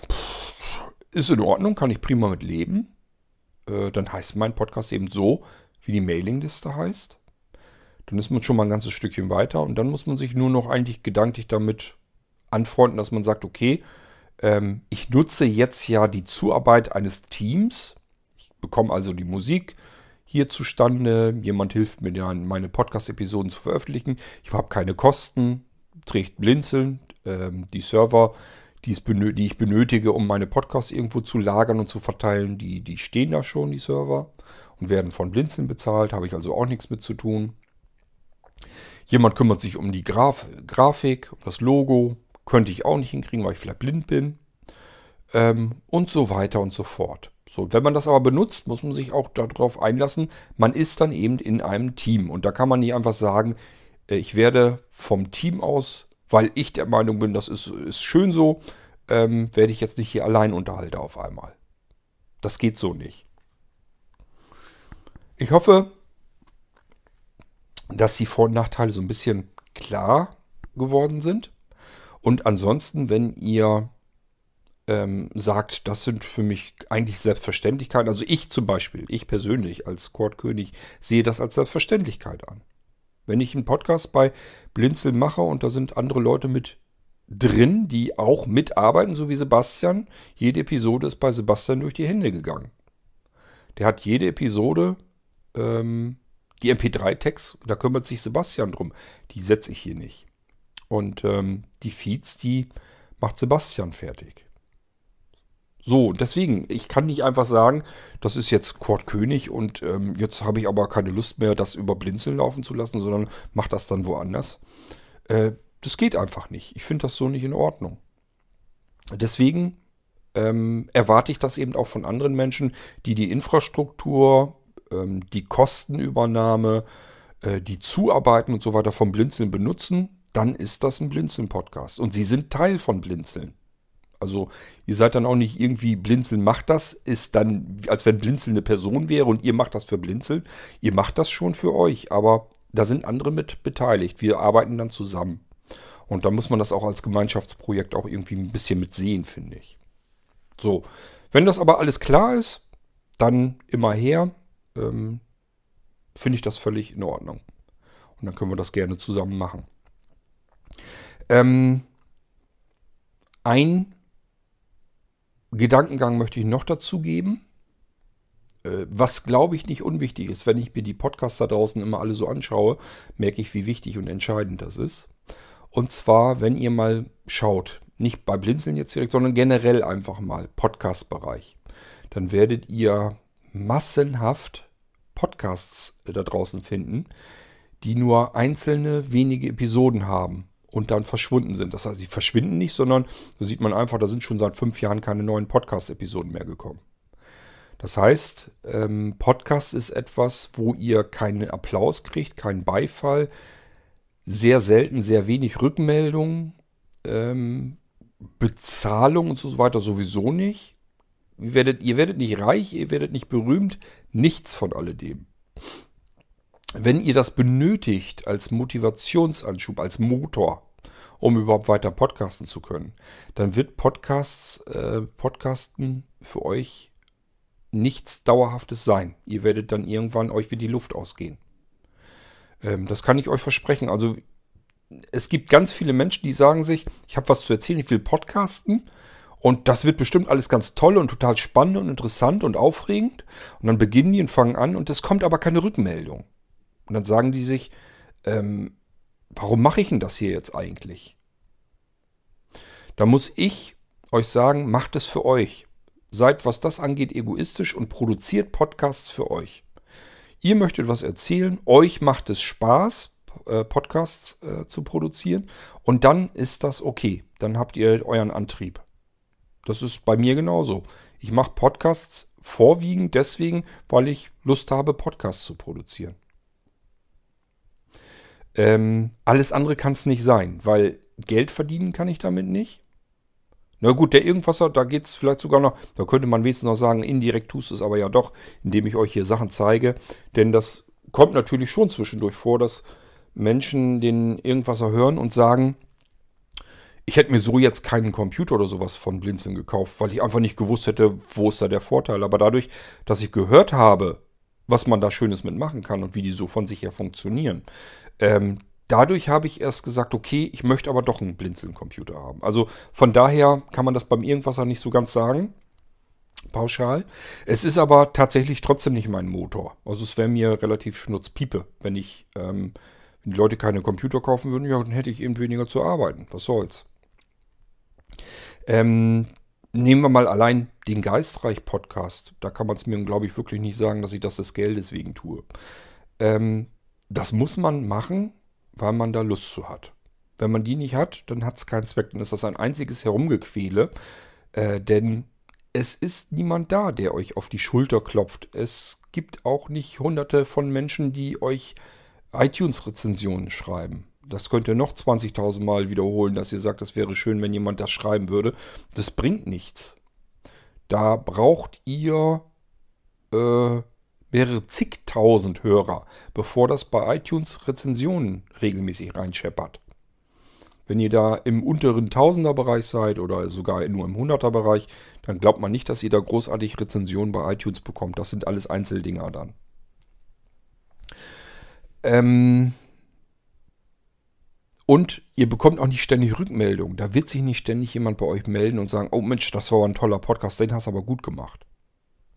ist in Ordnung, kann ich prima mit leben, äh, dann heißt mein Podcast eben so, wie die Mailingliste heißt. Dann ist man schon mal ein ganzes Stückchen weiter und dann muss man sich nur noch eigentlich gedanklich damit anfreunden, dass man sagt, okay, ähm, ich nutze jetzt ja die Zuarbeit eines Teams. Ich bekomme also die Musik hier zustande. Jemand hilft mir dann, meine Podcast-Episoden zu veröffentlichen. Ich habe keine Kosten, trägt Blinzeln. Ähm, die Server, die, ich benötige, um meine Podcasts irgendwo zu lagern und zu verteilen, die, die stehen da schon, die Server, und werden von Blinzeln bezahlt. Habe ich also auch nichts mit zu tun. Jemand kümmert sich um die Graf Grafik, das Logo. Könnte ich auch nicht hinkriegen, weil ich vielleicht blind bin. Ähm, und so weiter und so fort. So, wenn man das aber benutzt, muss man sich auch darauf einlassen, man ist dann eben in einem Team. Und da kann man nicht einfach sagen, äh, ich werde vom Team aus, weil ich der Meinung bin, das ist, ist schön so, ähm, werde ich jetzt nicht hier allein unterhalten auf einmal. Das geht so nicht. Ich hoffe, dass die Vor- und Nachteile so ein bisschen klar geworden sind. Und ansonsten, wenn ihr ähm, sagt, das sind für mich eigentlich Selbstverständlichkeiten, also ich zum Beispiel, ich persönlich als Chordkönig sehe das als Selbstverständlichkeit an. Wenn ich einen Podcast bei Blinzeln mache und da sind andere Leute mit drin, die auch mitarbeiten, so wie Sebastian, jede Episode ist bei Sebastian durch die Hände gegangen. Der hat jede Episode ähm, die MP3-Tags, da kümmert sich Sebastian drum. Die setze ich hier nicht. Und ähm, die Feeds, die macht Sebastian fertig. So, deswegen, ich kann nicht einfach sagen, das ist jetzt Kurt König und ähm, jetzt habe ich aber keine Lust mehr, das über Blinzeln laufen zu lassen, sondern mache das dann woanders. Äh, das geht einfach nicht. Ich finde das so nicht in Ordnung. Deswegen ähm, erwarte ich das eben auch von anderen Menschen, die die Infrastruktur ähm, die Kostenübernahme, äh, die Zuarbeiten und so weiter vom Blinzeln benutzen, dann ist das ein Blinzeln-Podcast. Und Sie sind Teil von Blinzeln. Also ihr seid dann auch nicht irgendwie Blinzeln macht das, ist dann, als wenn Blinzeln eine Person wäre und ihr macht das für Blinzeln. Ihr macht das schon für euch, aber da sind andere mit beteiligt. Wir arbeiten dann zusammen. Und da muss man das auch als Gemeinschaftsprojekt auch irgendwie ein bisschen mit sehen, finde ich. So, wenn das aber alles klar ist, dann immer her ähm, finde ich das völlig in Ordnung. Und dann können wir das gerne zusammen machen. Ähm, ein Gedankengang möchte ich noch dazu geben, äh, was glaube ich nicht unwichtig ist. Wenn ich mir die Podcasts da draußen immer alle so anschaue, merke ich, wie wichtig und entscheidend das ist. Und zwar, wenn ihr mal schaut, nicht bei Blinzeln jetzt direkt, sondern generell einfach mal Podcast-Bereich, dann werdet ihr massenhaft Podcasts äh, da draußen finden, die nur einzelne wenige Episoden haben und dann verschwunden sind. Das heißt, sie verschwinden nicht, sondern da sieht man einfach, da sind schon seit fünf Jahren keine neuen Podcast-Episoden mehr gekommen. Das heißt, ähm, Podcast ist etwas, wo ihr keinen Applaus kriegt, keinen Beifall, sehr selten, sehr wenig Rückmeldungen, ähm, Bezahlung und so weiter sowieso nicht. Ihr werdet, ihr werdet nicht reich, ihr werdet nicht berühmt, nichts von alledem. Wenn ihr das benötigt als Motivationsanschub, als Motor, um überhaupt weiter podcasten zu können, dann wird Podcasts, äh, Podcasten für euch nichts Dauerhaftes sein. Ihr werdet dann irgendwann euch wie die Luft ausgehen. Ähm, das kann ich euch versprechen. Also es gibt ganz viele Menschen, die sagen sich, ich habe was zu erzählen, ich will podcasten und das wird bestimmt alles ganz toll und total spannend und interessant und aufregend. Und dann beginnen die und fangen an und es kommt aber keine Rückmeldung. Und dann sagen die sich, ähm, warum mache ich denn das hier jetzt eigentlich? Da muss ich euch sagen, macht es für euch. Seid, was das angeht, egoistisch und produziert Podcasts für euch. Ihr möchtet was erzählen, euch macht es Spaß, äh, Podcasts äh, zu produzieren und dann ist das okay. Dann habt ihr euren Antrieb. Das ist bei mir genauso. Ich mache Podcasts vorwiegend deswegen, weil ich Lust habe, Podcasts zu produzieren. Ähm, alles andere kann es nicht sein, weil Geld verdienen kann ich damit nicht. Na gut, der Irgendwasser, da geht es vielleicht sogar noch, da könnte man wenigstens noch sagen, indirekt tust du es aber ja doch, indem ich euch hier Sachen zeige. Denn das kommt natürlich schon zwischendurch vor, dass Menschen den Irgendwasser hören und sagen, ich hätte mir so jetzt keinen Computer oder sowas von Blinzeln gekauft, weil ich einfach nicht gewusst hätte, wo ist da der Vorteil. Aber dadurch, dass ich gehört habe, was man da Schönes mitmachen kann und wie die so von sich her funktionieren, ähm, dadurch habe ich erst gesagt, okay, ich möchte aber doch einen Blinzeln-Computer haben. Also von daher kann man das beim Irgendwasser nicht so ganz sagen. Pauschal. Es ist aber tatsächlich trotzdem nicht mein Motor. Also es wäre mir relativ schnurzpiepe, wenn ich, ähm, wenn die Leute keine Computer kaufen würden, ja, dann hätte ich eben weniger zu arbeiten. Was soll's. Ähm, nehmen wir mal allein den Geistreich-Podcast. Da kann man es mir, glaube ich, wirklich nicht sagen, dass ich das des Geldes wegen tue. Ähm, das muss man machen, weil man da Lust zu hat. Wenn man die nicht hat, dann hat es keinen Zweck. Dann ist das ein einziges Herumgequäle. Äh, denn es ist niemand da, der euch auf die Schulter klopft. Es gibt auch nicht hunderte von Menschen, die euch iTunes-Rezensionen schreiben. Das könnt ihr noch 20.000 Mal wiederholen, dass ihr sagt, das wäre schön, wenn jemand das schreiben würde. Das bringt nichts. Da braucht ihr äh, mehrere zigtausend Hörer, bevor das bei iTunes Rezensionen regelmäßig reinscheppert. Wenn ihr da im unteren Tausenderbereich seid oder sogar nur im Hunderterbereich, dann glaubt man nicht, dass ihr da großartig Rezensionen bei iTunes bekommt. Das sind alles Einzeldinger dann. Ähm und ihr bekommt auch nicht ständig Rückmeldungen. Da wird sich nicht ständig jemand bei euch melden und sagen, oh Mensch, das war ein toller Podcast, den hast du aber gut gemacht.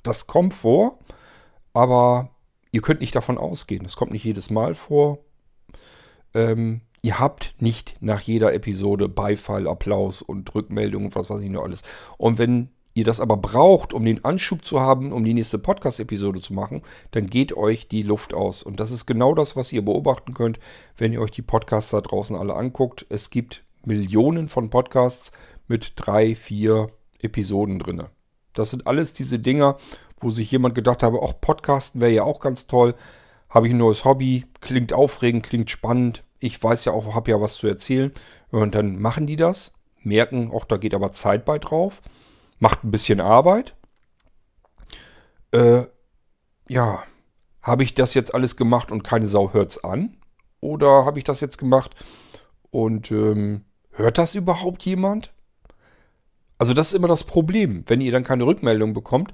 Das kommt vor, aber ihr könnt nicht davon ausgehen. Das kommt nicht jedes Mal vor. Ähm, ihr habt nicht nach jeder Episode Beifall, Applaus und Rückmeldung und was weiß ich nur alles. Und wenn ihr das aber braucht, um den Anschub zu haben, um die nächste Podcast-Episode zu machen, dann geht euch die Luft aus. Und das ist genau das, was ihr beobachten könnt, wenn ihr euch die Podcasts da draußen alle anguckt. Es gibt Millionen von Podcasts mit drei, vier Episoden drin. Das sind alles diese Dinger, wo sich jemand gedacht habe, auch Podcasten wäre ja auch ganz toll. Habe ich ein neues Hobby, klingt aufregend, klingt spannend. Ich weiß ja auch, habe ja was zu erzählen. Und dann machen die das, merken, auch da geht aber Zeit bei drauf, macht ein bisschen Arbeit. Äh, ja, habe ich das jetzt alles gemacht und keine Sau hört's an? Oder habe ich das jetzt gemacht und ähm, hört das überhaupt jemand? Also das ist immer das Problem. Wenn ihr dann keine Rückmeldung bekommt,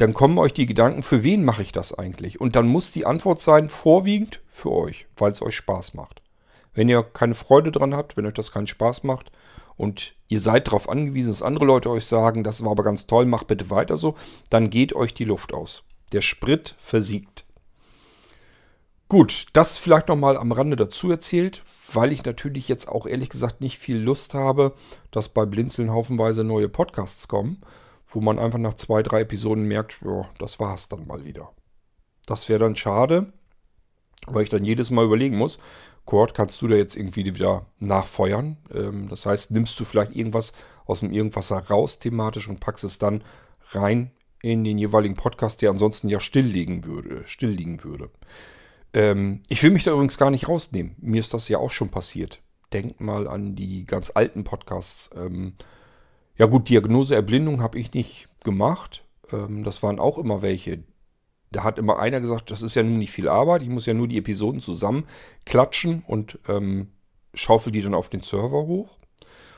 dann kommen euch die Gedanken, für wen mache ich das eigentlich? Und dann muss die Antwort sein, vorwiegend für euch, weil es euch Spaß macht. Wenn ihr keine Freude dran habt, wenn euch das keinen Spaß macht und ihr seid darauf angewiesen, dass andere Leute euch sagen, das war aber ganz toll, macht bitte weiter so, dann geht euch die Luft aus. Der Sprit versiegt. Gut, das vielleicht nochmal am Rande dazu erzählt, weil ich natürlich jetzt auch ehrlich gesagt nicht viel Lust habe, dass bei Blinzeln haufenweise neue Podcasts kommen wo man einfach nach zwei, drei Episoden merkt, ja, das war's dann mal wieder. Das wäre dann schade, weil ich dann jedes Mal überlegen muss, Kurt, kannst du da jetzt irgendwie wieder nachfeuern? Ähm, das heißt, nimmst du vielleicht irgendwas aus dem Irgendwas raus thematisch und packst es dann rein in den jeweiligen Podcast, der ansonsten ja still liegen würde. Still liegen würde. Ähm, ich will mich da übrigens gar nicht rausnehmen. Mir ist das ja auch schon passiert. Denk mal an die ganz alten Podcasts. Ähm, ja gut, Diagnose Erblindung habe ich nicht gemacht. Ähm, das waren auch immer welche. Da hat immer einer gesagt, das ist ja nun nicht viel Arbeit, ich muss ja nur die Episoden zusammen klatschen und ähm, schaufel die dann auf den Server hoch.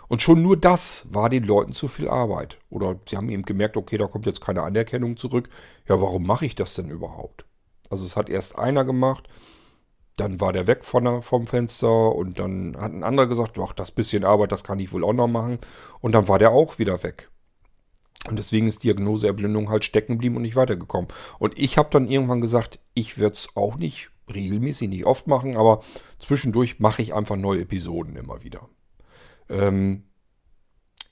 Und schon nur das war den Leuten zu viel Arbeit. Oder sie haben eben gemerkt, okay, da kommt jetzt keine Anerkennung zurück. Ja, warum mache ich das denn überhaupt? Also es hat erst einer gemacht, dann war der weg von der, vom Fenster und dann hat ein anderer gesagt, ach, das bisschen Arbeit, das kann ich wohl auch noch machen. Und dann war der auch wieder weg. Und deswegen ist Diagnoseerblindung halt stecken geblieben und nicht weitergekommen. Und ich habe dann irgendwann gesagt, ich werde es auch nicht regelmäßig, nicht oft machen, aber zwischendurch mache ich einfach neue Episoden immer wieder. Ähm,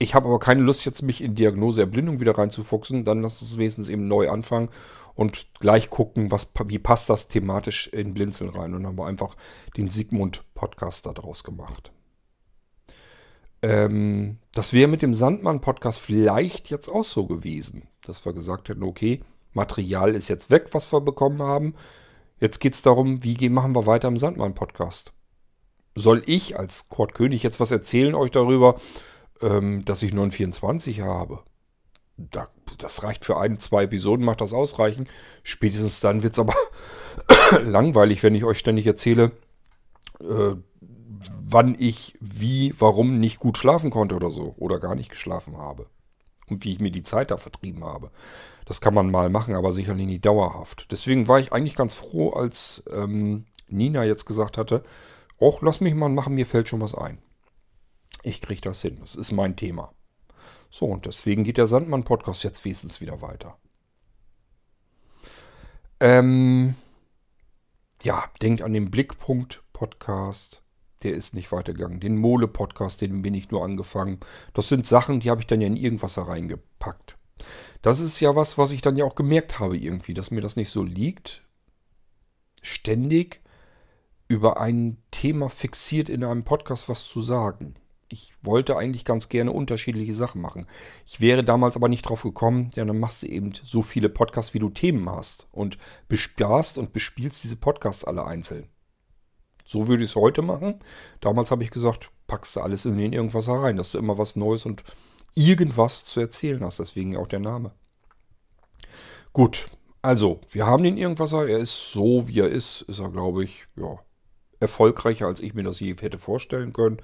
ich habe aber keine Lust, jetzt mich in Diagnoseerblindung wieder reinzufuchsen. Dann lass uns wenigstens eben neu anfangen und gleich gucken, was, wie passt das thematisch in Blinzeln rein. Und haben wir einfach den Sigmund-Podcast daraus gemacht. Ähm, das wäre mit dem Sandmann-Podcast vielleicht jetzt auch so gewesen, dass wir gesagt hätten, okay, Material ist jetzt weg, was wir bekommen haben. Jetzt geht es darum, wie machen wir weiter im Sandmann-Podcast? Soll ich als Kurt König jetzt was erzählen euch darüber, ähm, dass ich nur ein 24 habe? Da, das reicht für ein, zwei Episoden, macht das ausreichen. Spätestens dann wird es aber langweilig, wenn ich euch ständig erzähle, äh, wann ich wie, warum nicht gut schlafen konnte oder so. Oder gar nicht geschlafen habe. Und wie ich mir die Zeit da vertrieben habe. Das kann man mal machen, aber sicherlich nicht dauerhaft. Deswegen war ich eigentlich ganz froh, als ähm, Nina jetzt gesagt hatte, Och, lass mich mal machen, mir fällt schon was ein. Ich kriege das hin. Das ist mein Thema. So, und deswegen geht der Sandmann-Podcast jetzt wenigstens wieder weiter. Ähm, ja, denkt an den Blickpunkt-Podcast. Der ist nicht weitergegangen. Den Mole-Podcast, den bin ich nur angefangen. Das sind Sachen, die habe ich dann ja in irgendwas reingepackt. Das ist ja was, was ich dann ja auch gemerkt habe irgendwie, dass mir das nicht so liegt. Ständig über ein Thema fixiert in einem Podcast was zu sagen. Ich wollte eigentlich ganz gerne unterschiedliche Sachen machen. Ich wäre damals aber nicht drauf gekommen, ja, dann machst du eben so viele Podcasts, wie du Themen hast und besparst und bespielst diese Podcasts alle einzeln. So würde ich es heute machen. Damals habe ich gesagt, packst du alles in den irgendwas rein, dass du immer was Neues und irgendwas zu erzählen hast. Deswegen auch der Name. Gut, also, wir haben den Irgendwasser. Er ist so, wie er ist. Ist er, glaube ich, ja, erfolgreicher, als ich mir das je hätte vorstellen können.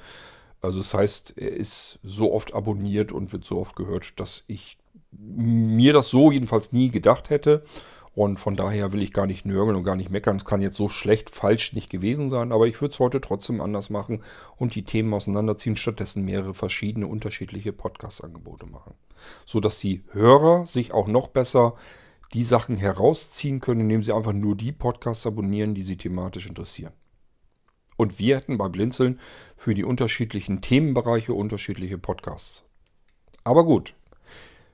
Also das heißt, er ist so oft abonniert und wird so oft gehört, dass ich mir das so jedenfalls nie gedacht hätte. Und von daher will ich gar nicht nörgeln und gar nicht meckern. Es kann jetzt so schlecht falsch nicht gewesen sein, aber ich würde es heute trotzdem anders machen und die Themen auseinanderziehen, stattdessen mehrere verschiedene unterschiedliche Podcast-Angebote machen. So dass die Hörer sich auch noch besser die Sachen herausziehen können, indem sie einfach nur die Podcasts abonnieren, die sie thematisch interessieren. Und wir hätten bei Blinzeln für die unterschiedlichen Themenbereiche unterschiedliche Podcasts. Aber gut,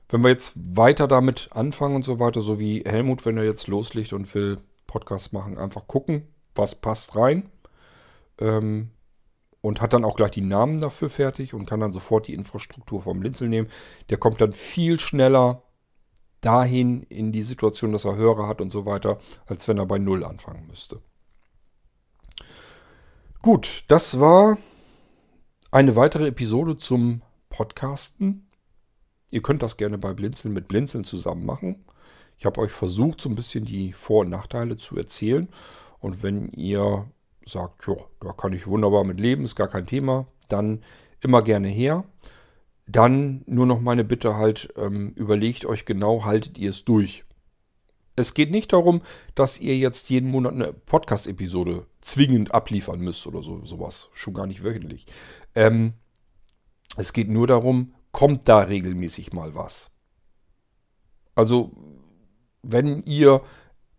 wenn wir jetzt weiter damit anfangen und so weiter, so wie Helmut, wenn er jetzt loslegt und will Podcasts machen, einfach gucken, was passt rein. Ähm, und hat dann auch gleich die Namen dafür fertig und kann dann sofort die Infrastruktur vom Blinzeln nehmen. Der kommt dann viel schneller dahin in die Situation, dass er Hörer hat und so weiter, als wenn er bei Null anfangen müsste. Gut, das war eine weitere Episode zum Podcasten. Ihr könnt das gerne bei Blinzeln mit Blinzeln zusammen machen. Ich habe euch versucht, so ein bisschen die Vor- und Nachteile zu erzählen. Und wenn ihr sagt, ja, da kann ich wunderbar mit leben, ist gar kein Thema, dann immer gerne her. Dann nur noch meine Bitte halt, ähm, überlegt euch genau, haltet ihr es durch. Es geht nicht darum, dass ihr jetzt jeden Monat eine Podcast-Episode zwingend abliefern müsst oder so sowas. Schon gar nicht wöchentlich. Ähm, es geht nur darum, kommt da regelmäßig mal was. Also, wenn ihr,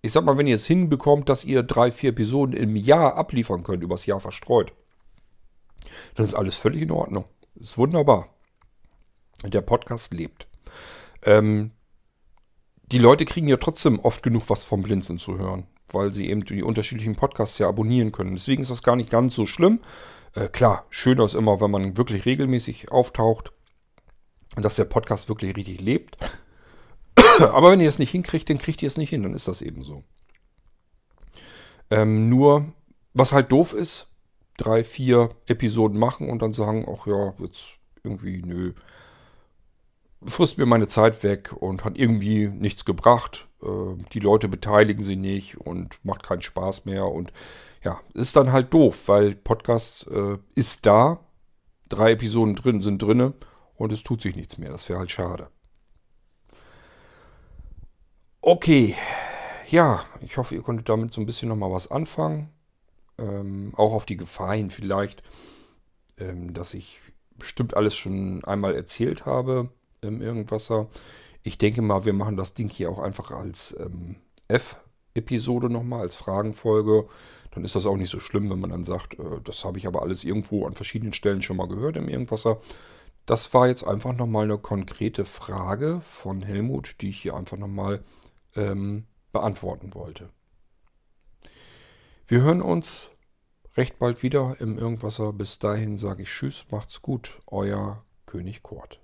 ich sag mal, wenn ihr es hinbekommt, dass ihr drei, vier Episoden im Jahr abliefern könnt, übers Jahr verstreut, dann ist alles völlig in Ordnung. Ist wunderbar. Der Podcast lebt. Ähm, die Leute kriegen ja trotzdem oft genug was vom Blinzeln zu hören, weil sie eben die unterschiedlichen Podcasts ja abonnieren können. Deswegen ist das gar nicht ganz so schlimm. Äh, klar, schöner ist immer, wenn man wirklich regelmäßig auftaucht und dass der Podcast wirklich richtig lebt. Aber wenn ihr es nicht hinkriegt, dann kriegt ihr es nicht hin, dann ist das eben so. Ähm, nur, was halt doof ist, drei, vier Episoden machen und dann sagen, ach ja, jetzt irgendwie, nö, frisst mir meine Zeit weg und hat irgendwie nichts gebracht. Äh, die Leute beteiligen sich nicht und macht keinen Spaß mehr. Und ja, ist dann halt doof, weil Podcast äh, ist da, drei Episoden drin sind drinne und es tut sich nichts mehr. Das wäre halt schade. Okay, ja, ich hoffe, ihr konntet damit so ein bisschen nochmal was anfangen. Ähm, auch auf die Gefahr hin vielleicht, ähm, dass ich bestimmt alles schon einmal erzählt habe im Irgendwasser. Ich denke mal, wir machen das Ding hier auch einfach als ähm, F-Episode nochmal, als Fragenfolge. Dann ist das auch nicht so schlimm, wenn man dann sagt, äh, das habe ich aber alles irgendwo an verschiedenen Stellen schon mal gehört im Irgendwasser. Das war jetzt einfach nochmal eine konkrete Frage von Helmut, die ich hier einfach nochmal ähm, beantworten wollte. Wir hören uns recht bald wieder im Irgendwasser. Bis dahin sage ich Tschüss, macht's gut, euer König Kurt.